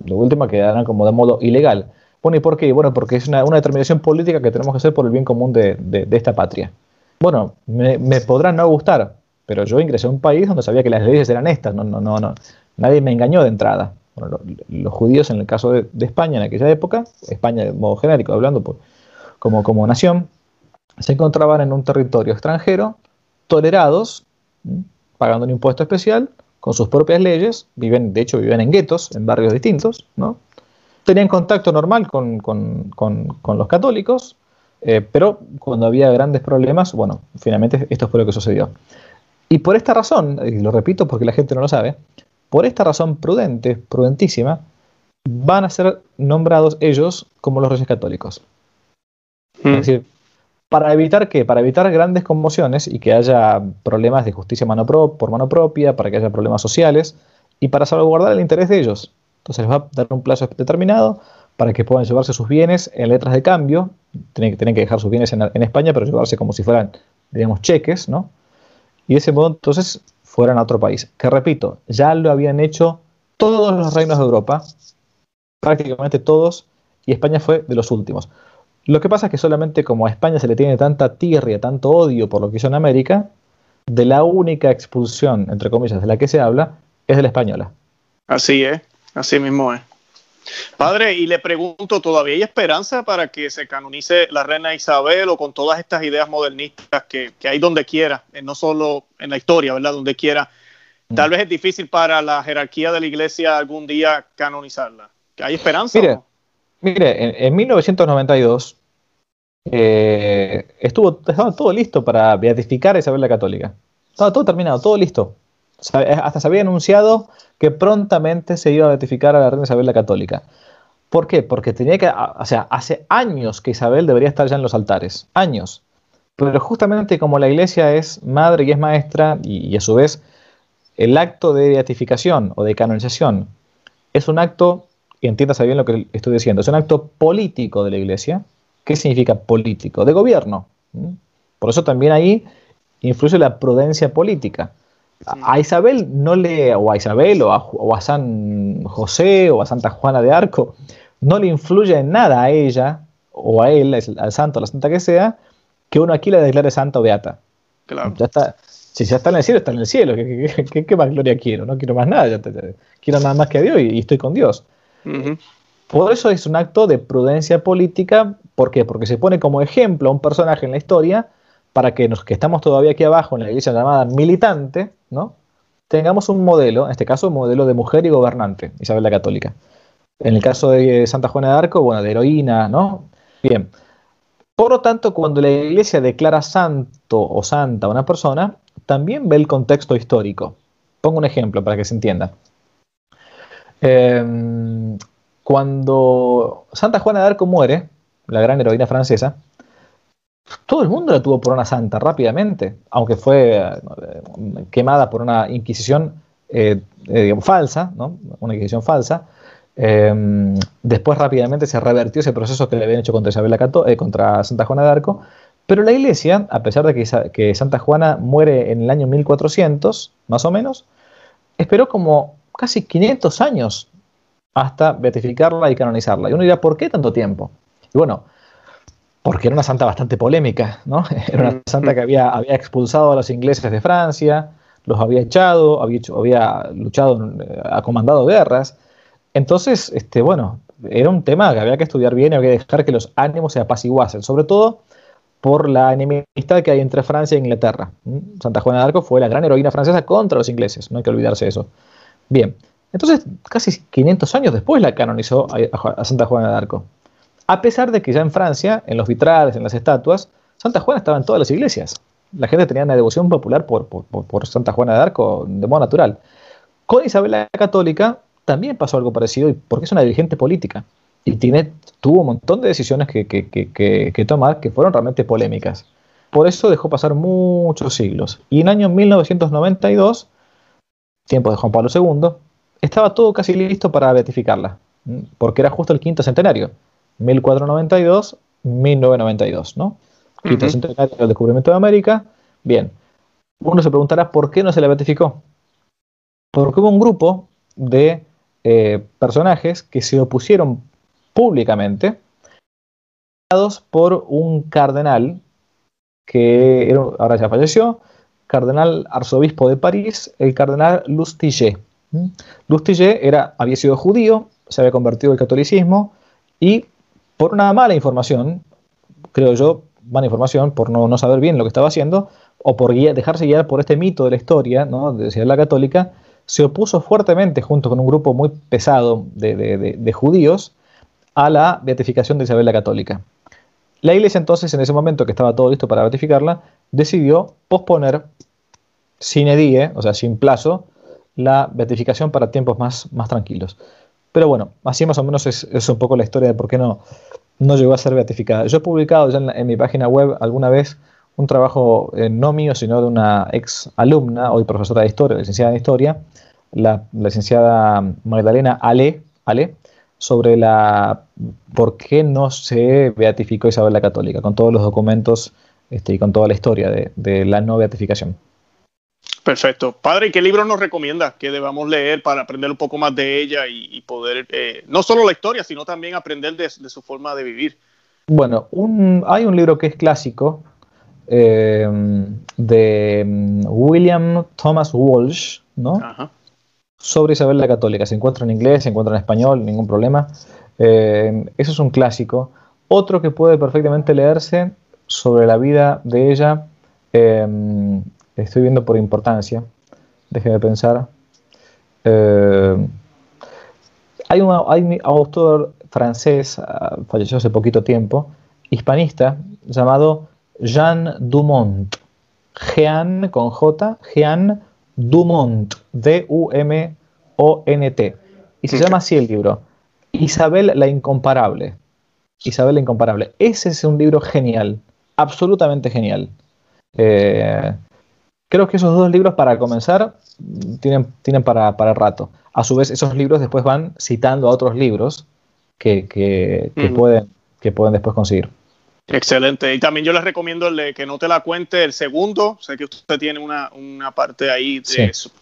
Lo último quedarán como de modo ilegal. Bueno, ¿y por qué? Bueno, porque es una, determinación política que tenemos que hacer por el bien común de, esta patria. Bueno, me, podrán no gustar, pero yo ingresé a un país donde sabía que las leyes eran estas, no, no, no, no. Nadie me engañó de entrada. los judíos, en el caso de, España en aquella época, España de modo genérico, hablando como, como nación, se encontraban en un territorio extranjero, tolerados, pagando un impuesto especial, con sus propias leyes, viven, de hecho viven en guetos, en barrios distintos, ¿no? Tenían contacto normal con, los católicos, eh, pero cuando había grandes problemas, bueno, finalmente esto fue lo que sucedió. Y por esta razón, y lo repito porque la gente no lo sabe, por esta razón prudente, prudentísima, van a ser nombrados ellos como los reyes católicos. Es hmm. decir, ¿Para evitar qué? Para evitar grandes conmociones y que haya problemas de justicia mano por mano propia, para que haya problemas sociales y para salvaguardar el interés de ellos. Entonces les va a dar un plazo determinado para que puedan llevarse sus bienes en letras de cambio. Tienen, que dejar sus bienes en, España, pero llevarse como si fueran, digamos, cheques, ¿no? Y de ese modo, entonces, fueran a otro país. Que repito, ya lo habían hecho todos los reinos de Europa, prácticamente todos, y España fue de los últimos. Lo que pasa es que solamente como a España se le tiene tanta tirria, tanto odio por lo que hizo en América, de la única expulsión, entre comillas, de la que se habla, es de la española. Así es, así mismo es. Padre, y le pregunto, ¿todavía hay esperanza para que se canonice la reina Isabel o con todas estas ideas modernistas que, hay donde quiera, eh, no solo en la historia, ¿verdad? Donde quiera. Tal mm. vez es difícil para la jerarquía de la iglesia algún día canonizarla. ¿Hay esperanza? Mire, en, 1992 eh, estuvo, estaba todo listo para beatificar a Isabel la Católica. Estaba todo terminado, todo listo. Hasta se había anunciado que prontamente se iba a beatificar a la reina Isabel la Católica. ¿Por qué? Porque tenía que, o sea, hace años que Isabel debería estar ya en los altares, años. Pero justamente como la iglesia es madre y es maestra, y, a su vez el acto de beatificación o de canonización es un acto, y entiéndase bien lo que estoy diciendo, es un acto político de la iglesia. ¿Qué significa político? De gobierno. Por eso también ahí influye la prudencia política. A Isabel no le, o a Isabel, o a, San José, o a Santa Juana de Arco, no le influye en nada a ella, o a él, al santo, a la santa que sea, que uno aquí la declare santa o beata. Claro. Ya está, si ya está en el cielo, está en el cielo. ¿Qué, más gloria quiero? No quiero más nada. quiero nada más que a Dios y, estoy con Dios. Por eso es un acto de prudencia política. ¿Por qué? Porque se pone como ejemplo a un personaje en la historia para que los que estamos todavía aquí abajo en la iglesia llamada militante, ¿no? tengamos un modelo, en este caso un modelo de mujer y gobernante, Isabel la Católica. En el caso de Santa Juana de Arco, bueno, de heroína, ¿no? Bien. Por lo tanto, cuando la iglesia declara santo o santa a una persona, también ve el contexto histórico. Pongo un ejemplo para que se entienda. Em, cuando Santa Juana de Arco muere, la gran heroína francesa, todo el mundo la tuvo por una santa rápidamente, aunque fue eh, quemada por una inquisición eh, eh, falsa, ¿no? una inquisición falsa. Em, después rápidamente se revertió ese proceso que le habían hecho contra, Isabel contra Santa Juana de Arco, pero la iglesia, a pesar de que, que, Santa Juana muere en el año 1400, más o menos, esperó como casi 500 años hasta beatificarla y canonizarla. Y uno dirá, ¿por qué tanto tiempo? Y bueno, porque era una santa bastante polémica, ¿no? Era una santa que había, había expulsado a los ingleses de Francia, los había echado, había, había luchado, eh, ha comandado guerras. Entonces, este, bueno, era un tema que había que estudiar bien y había que dejar que los ánimos se apaciguasen, sobre todo por la enemistad que hay entre Francia e Inglaterra. Santa Juana de Arco fue la gran heroína francesa contra los ingleses, no hay que olvidarse de eso. Bien, entonces casi 500 años después la canonizó a Santa Juana de Arco. A pesar de que ya en Francia, en los vitrales, en las estatuas, Santa Juana estaba en todas las iglesias. La gente tenía una devoción popular por, Santa Juana de Arco de modo natural. Con Isabel la Católica también pasó algo parecido, porque es una dirigente política y tuvo un montón de decisiones que, que, tomar que fueron realmente polémicas. Por eso dejó pasar muchos siglos. Y en el año 1992, tiempo de Juan Pablo II, estaba todo casi listo para beatificarla, porque era justo el quinto centenario. 1492, 1992, ¿no? Quinto centenario del descubrimiento de América. Bien, uno se preguntará por qué no se la beatificó. Porque hubo un grupo de eh, personajes que se opusieron públicamente por un cardenal que ahora ya falleció, cardenal arzobispo de París, el cardenal Lustiger. Lustiger era, había sido judío, se había convertido al catolicismo y por una mala información, creo yo, mala información, por no, saber bien lo que estaba haciendo, o por dejarse guiar por este mito de la historia, ¿no? de la católica, se opuso fuertemente, junto con un grupo muy pesado de, judíos, a la beatificación de Isabel la Católica. La iglesia entonces, en ese momento que estaba todo listo para beatificarla, decidió posponer sin edie, o sea, sin plazo, la beatificación para tiempos más, más tranquilos. Pero bueno, así más o menos es, un poco la historia de por qué no, no llegó a ser beatificada. Yo he publicado ya en, mi página web alguna vez un trabajo eh, no mío, sino de una ex alumna, hoy profesora de historia, licenciada en historia, la, licenciada Magdalena Ale, Ale, sobre la por qué no se beatificó Isabel la Católica, con todos los documentos este, y con toda la historia de, de la no beatificación. Perfecto. Padre, ¿qué libro nos recomienda que debamos leer para aprender un poco más de ella y, poder, eh, no solo la historia, sino también aprender de, su forma de vivir? Bueno, hay un libro que es clásico eh, de mm, William Thomas Walsh, ¿no? Sobre Isabel la Católica. Se encuentra en inglés, se encuentra en español, ningún problema. Eh, eso es un clásico. Otro que puede perfectamente leerse sobre la vida de ella estoy viendo por importancia, déjeme pensar. Eh, hay, un, autor francés, ah, falleció hace poquito tiempo, hispanista llamado Jean Dumont. Jean con J, Jean Dumont, D-U-M-O-N-T. Y se llama así el libro, Isabel la Incomparable. Isabel la Incomparable. Ese es un libro genial, absolutamente genial. Eh, creo que esos dos libros para comenzar tienen, tienen para, para rato. A su vez, esos libros después van citando a otros libros que, que, pueden, que pueden después conseguir. Excelente. Y también yo les recomiendo el que no te la cuente el segundo. Sé que usted tiene una, una parte ahí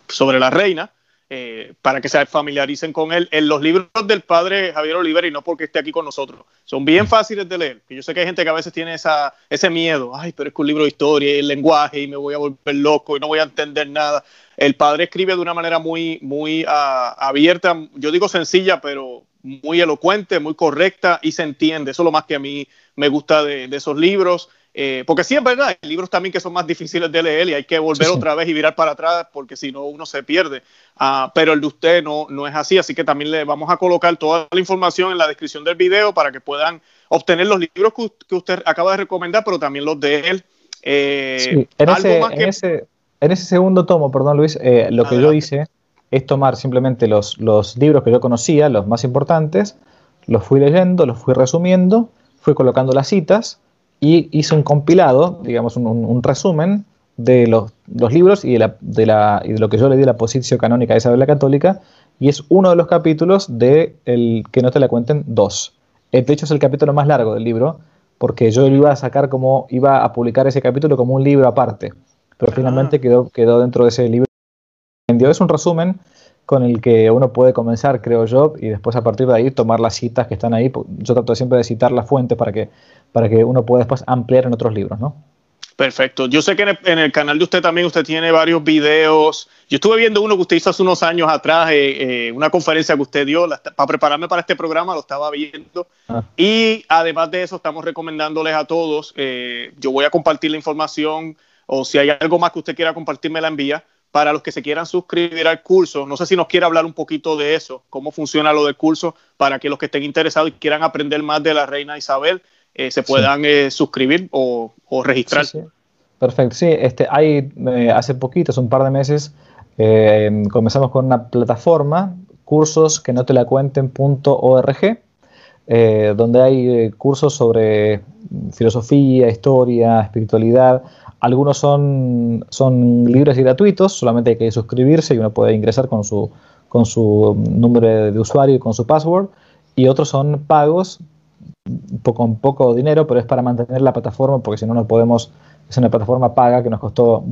sobre la reina. Eh, para que se familiaricen con él. En los libros del padre Javier Oliver, y no porque esté aquí con nosotros, son bien fáciles de leer. Yo sé que hay gente que a veces tiene esa, ese miedo, ay, pero es que un libro de historia y el lenguaje y me voy a volver loco y no voy a entender nada. El padre escribe de una manera muy, muy uh, abierta, yo digo sencilla, pero muy elocuente, muy correcta y se entiende. Eso es lo más que a mí me gusta de, de esos libros. Eh, porque sí es verdad, hay libros también que son más difíciles de leer y hay que volver otra vez y virar para atrás porque si no uno se pierde. Ah, pero el de usted no, no es así, así que también le vamos a colocar toda la información en la descripción del video para que puedan obtener los libros que, usted acaba de recomendar, pero también los de él. Eh, en, ese, en, ese, segundo tomo, perdón Luis, eh, lo que yo hice es tomar simplemente los, los libros que yo conocía, los más importantes, los fui leyendo, los fui resumiendo, fui colocando las citas y hice un compilado, digamos, un, resumen de los, libros y de, la, de, la, y de, lo que yo le di la posición canónica de Isabel la Católica, y es uno de los capítulos de el Que no te la cuenten dos. Eh, de hecho, es el capítulo más largo del libro, porque yo lo iba a sacar como, iba a publicar ese capítulo como un libro aparte, pero finalmente ah. quedó, quedó dentro de ese libro. Es un resumen con el que uno puede comenzar, creo yo, y después a partir de ahí tomar las citas que están ahí. Yo trato siempre de citar las fuentes para que, para que uno pueda después ampliar en otros libros, ¿no? Perfecto. Yo sé que en el, canal de usted también usted tiene varios videos. Yo estuve viendo uno que usted hizo hace unos años atrás, eh, eh, una conferencia que usted dio para prepararme para este programa, lo estaba viendo. Ah. Y además de eso, estamos recomendándoles a todos. Eh, yo voy a compartir la información o si hay algo más que usted quiera compartir, me la envía para los que se quieran suscribir al curso. No sé si nos quiere hablar un poquito de eso, cómo funciona lo del curso, para que los que estén interesados y quieran aprender más de la reina Isabel eh, se puedan eh, suscribir o, registrar. Perfecto, sí, este, hay, eh, hace poquito, hace un par de meses, comenzamos con una plataforma, cursos que no te la cuenten.org, donde hay cursos sobre filosofía, historia, espiritualidad, algunos son, son libres y gratuitos, solamente hay que suscribirse y uno puede ingresar con su, con su número de usuario y con su password. Y otros son pagos, con poco dinero, pero es para mantener la plataforma, porque si no, no podemos. Es una plataforma paga que nos costó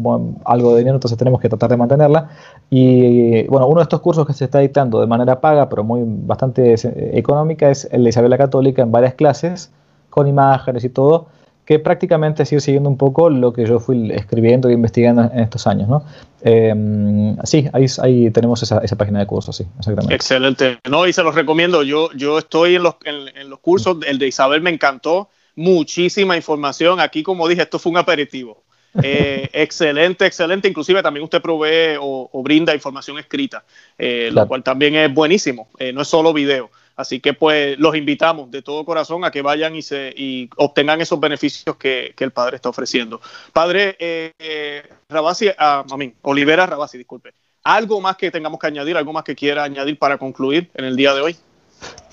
algo de dinero, entonces tenemos que tratar de mantenerla. Y bueno, uno de estos cursos que se está dictando de manera paga, pero muy bastante económica, es el de Isabel la Católica en varias clases, con imágenes y todo que prácticamente ha sido siguiendo un poco lo que yo fui escribiendo e investigando en estos años. ¿no? Em, sí, ahí, ahí tenemos esa, esa, página de cursos, sí, exactamente. Excelente. No, y se los recomiendo. Yo, yo estoy en los, en, los cursos, el de Isabel me encantó, muchísima información. Aquí, como dije, esto fue un aperitivo. Eh, excelente, excelente. Inclusive también usted provee o, brinda información escrita, eh, lo cual también es buenísimo. Eh, no es solo video. Así que pues los invitamos de todo corazón a que vayan y, se, y obtengan esos beneficios que, el padre está ofreciendo. Padre eh, Rabasi, ah, Olivera Rabasi, disculpe. ¿Algo más que tengamos que añadir, algo más que quiera añadir para concluir en el día de hoy?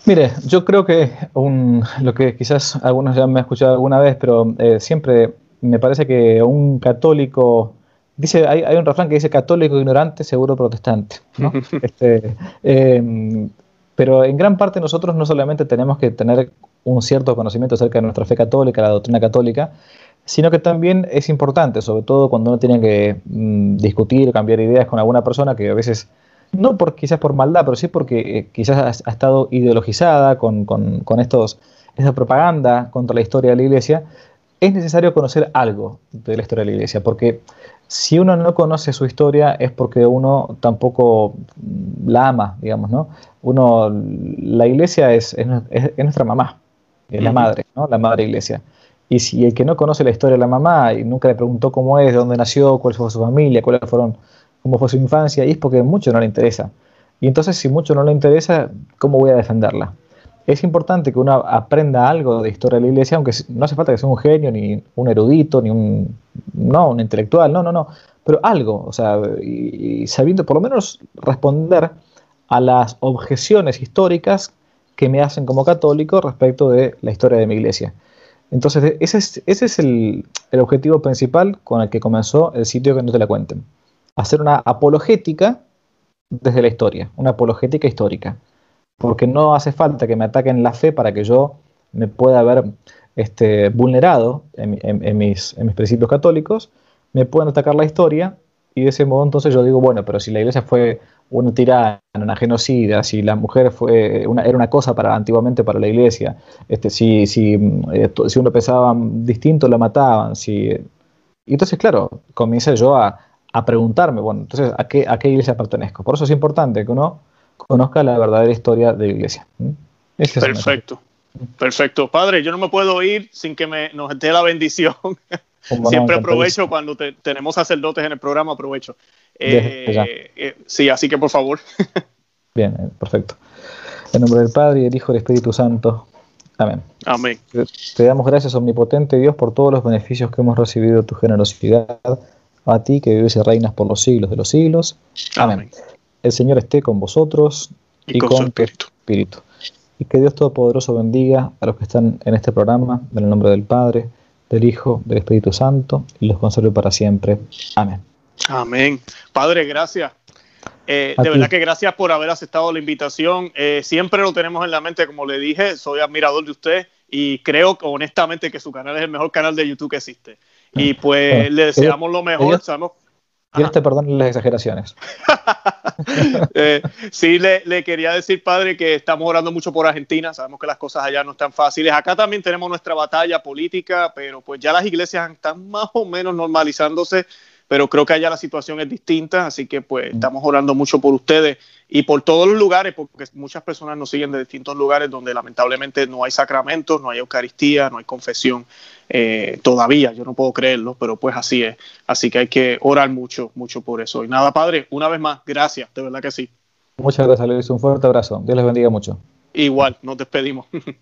Mire, yo creo que un, lo que quizás algunos ya me han escuchado alguna vez, pero eh, siempre me parece que un católico dice hay, hay, un refrán que dice católico ignorante seguro protestante ¿no? este, eh, pero en gran parte nosotros no solamente tenemos que tener un cierto conocimiento acerca de nuestra fe católica, la doctrina católica, sino que también es importante, sobre todo cuando uno tiene que mm, discutir o cambiar ideas con alguna persona que a veces, no por, quizás por maldad, pero sí porque eh, quizás ha, estado ideologizada con, con, estos, esta propaganda contra la historia de la iglesia, es necesario conocer algo de la historia de la iglesia, porque si uno no conoce su historia es porque uno tampoco la ama, digamos, ¿no? Uno, la iglesia es, es, nuestra mamá, es la madre, ¿no? La madre iglesia. Y si el que no conoce la historia de la mamá y nunca le preguntó cómo es, de dónde nació, cuál fue su familia, cuáles fueron, cómo fue su infancia, y es porque mucho no le interesa. Y entonces, si mucho no le interesa, ¿cómo voy a defenderla? es importante que uno aprenda algo de historia de la iglesia, aunque no hace falta que sea un genio, ni un erudito, ni un, no, un intelectual, no, no, no, pero algo, o sea, y, sabiendo por lo menos responder a las objeciones históricas que me hacen como católico respecto de la historia de mi iglesia. Entonces, ese es, ese es el, el, objetivo principal con el que comenzó el sitio que no te la cuenten. Hacer una apologética desde la historia, una apologética histórica porque no hace falta que me ataquen la fe para que yo me pueda ver este, vulnerado en, mis, principios católicos, me pueden atacar la historia y de ese modo entonces yo digo, bueno, pero si la iglesia fue una tirana, una genocida, si la mujer fue una, era una cosa para antiguamente para la iglesia, este, si, si, eh, si uno pensaba distinto la mataban, si... Y entonces, claro, comienza yo a, a preguntarme, bueno, entonces, ¿a qué, ¿a qué iglesia pertenezco? Por eso es importante que uno conozca la verdadera historia de la iglesia. Perfecto. Perfecto. Padre, yo no me puedo ir sin que me, nos dé la bendición. Siempre aprovecho cuando tenemos sacerdotes en el programa, aprovecho. Eh, eh, sí, así que por favor. Bien, eh, perfecto. En nombre del Padre y del Hijo y del Espíritu Santo. Amén. Amén. Te damos gracias, omnipotente Dios, por todos los beneficios que hemos recibido de tu generosidad. A ti que vives y reinas por los siglos de los siglos. Amén. El Señor esté con vosotros y, con, tu espíritu. Y que Dios Todopoderoso bendiga a los que están en este programa, en el nombre del Padre, del Hijo, del Espíritu Santo, y los conserve para siempre. Amén. Amén. Padre, gracias. Eh, de verdad que gracias por haber aceptado la invitación. Eh, siempre lo tenemos en la mente, como le dije, soy admirador de usted y creo honestamente que su canal es el mejor canal de YouTube que existe. Y pues le deseamos lo mejor. Sabemos, Dios te perdone las exageraciones. Eh, sí, le, quería decir, padre, que estamos orando mucho por Argentina. Sabemos que las cosas allá no están fáciles. Acá también tenemos nuestra batalla política, pero pues ya las iglesias están más o menos normalizándose pero creo que allá la situación es distinta, así que pues mm. estamos orando mucho por ustedes y por todos los lugares, porque muchas personas nos siguen de distintos lugares donde lamentablemente no hay sacramentos, no hay Eucaristía, no hay confesión eh, todavía, yo no puedo creerlo, pero pues así es, así que hay que orar mucho, mucho por eso. Y nada, Padre, una vez más, gracias, de verdad que sí. Muchas gracias, Luis, un fuerte abrazo, Dios les bendiga mucho. Igual, nos despedimos.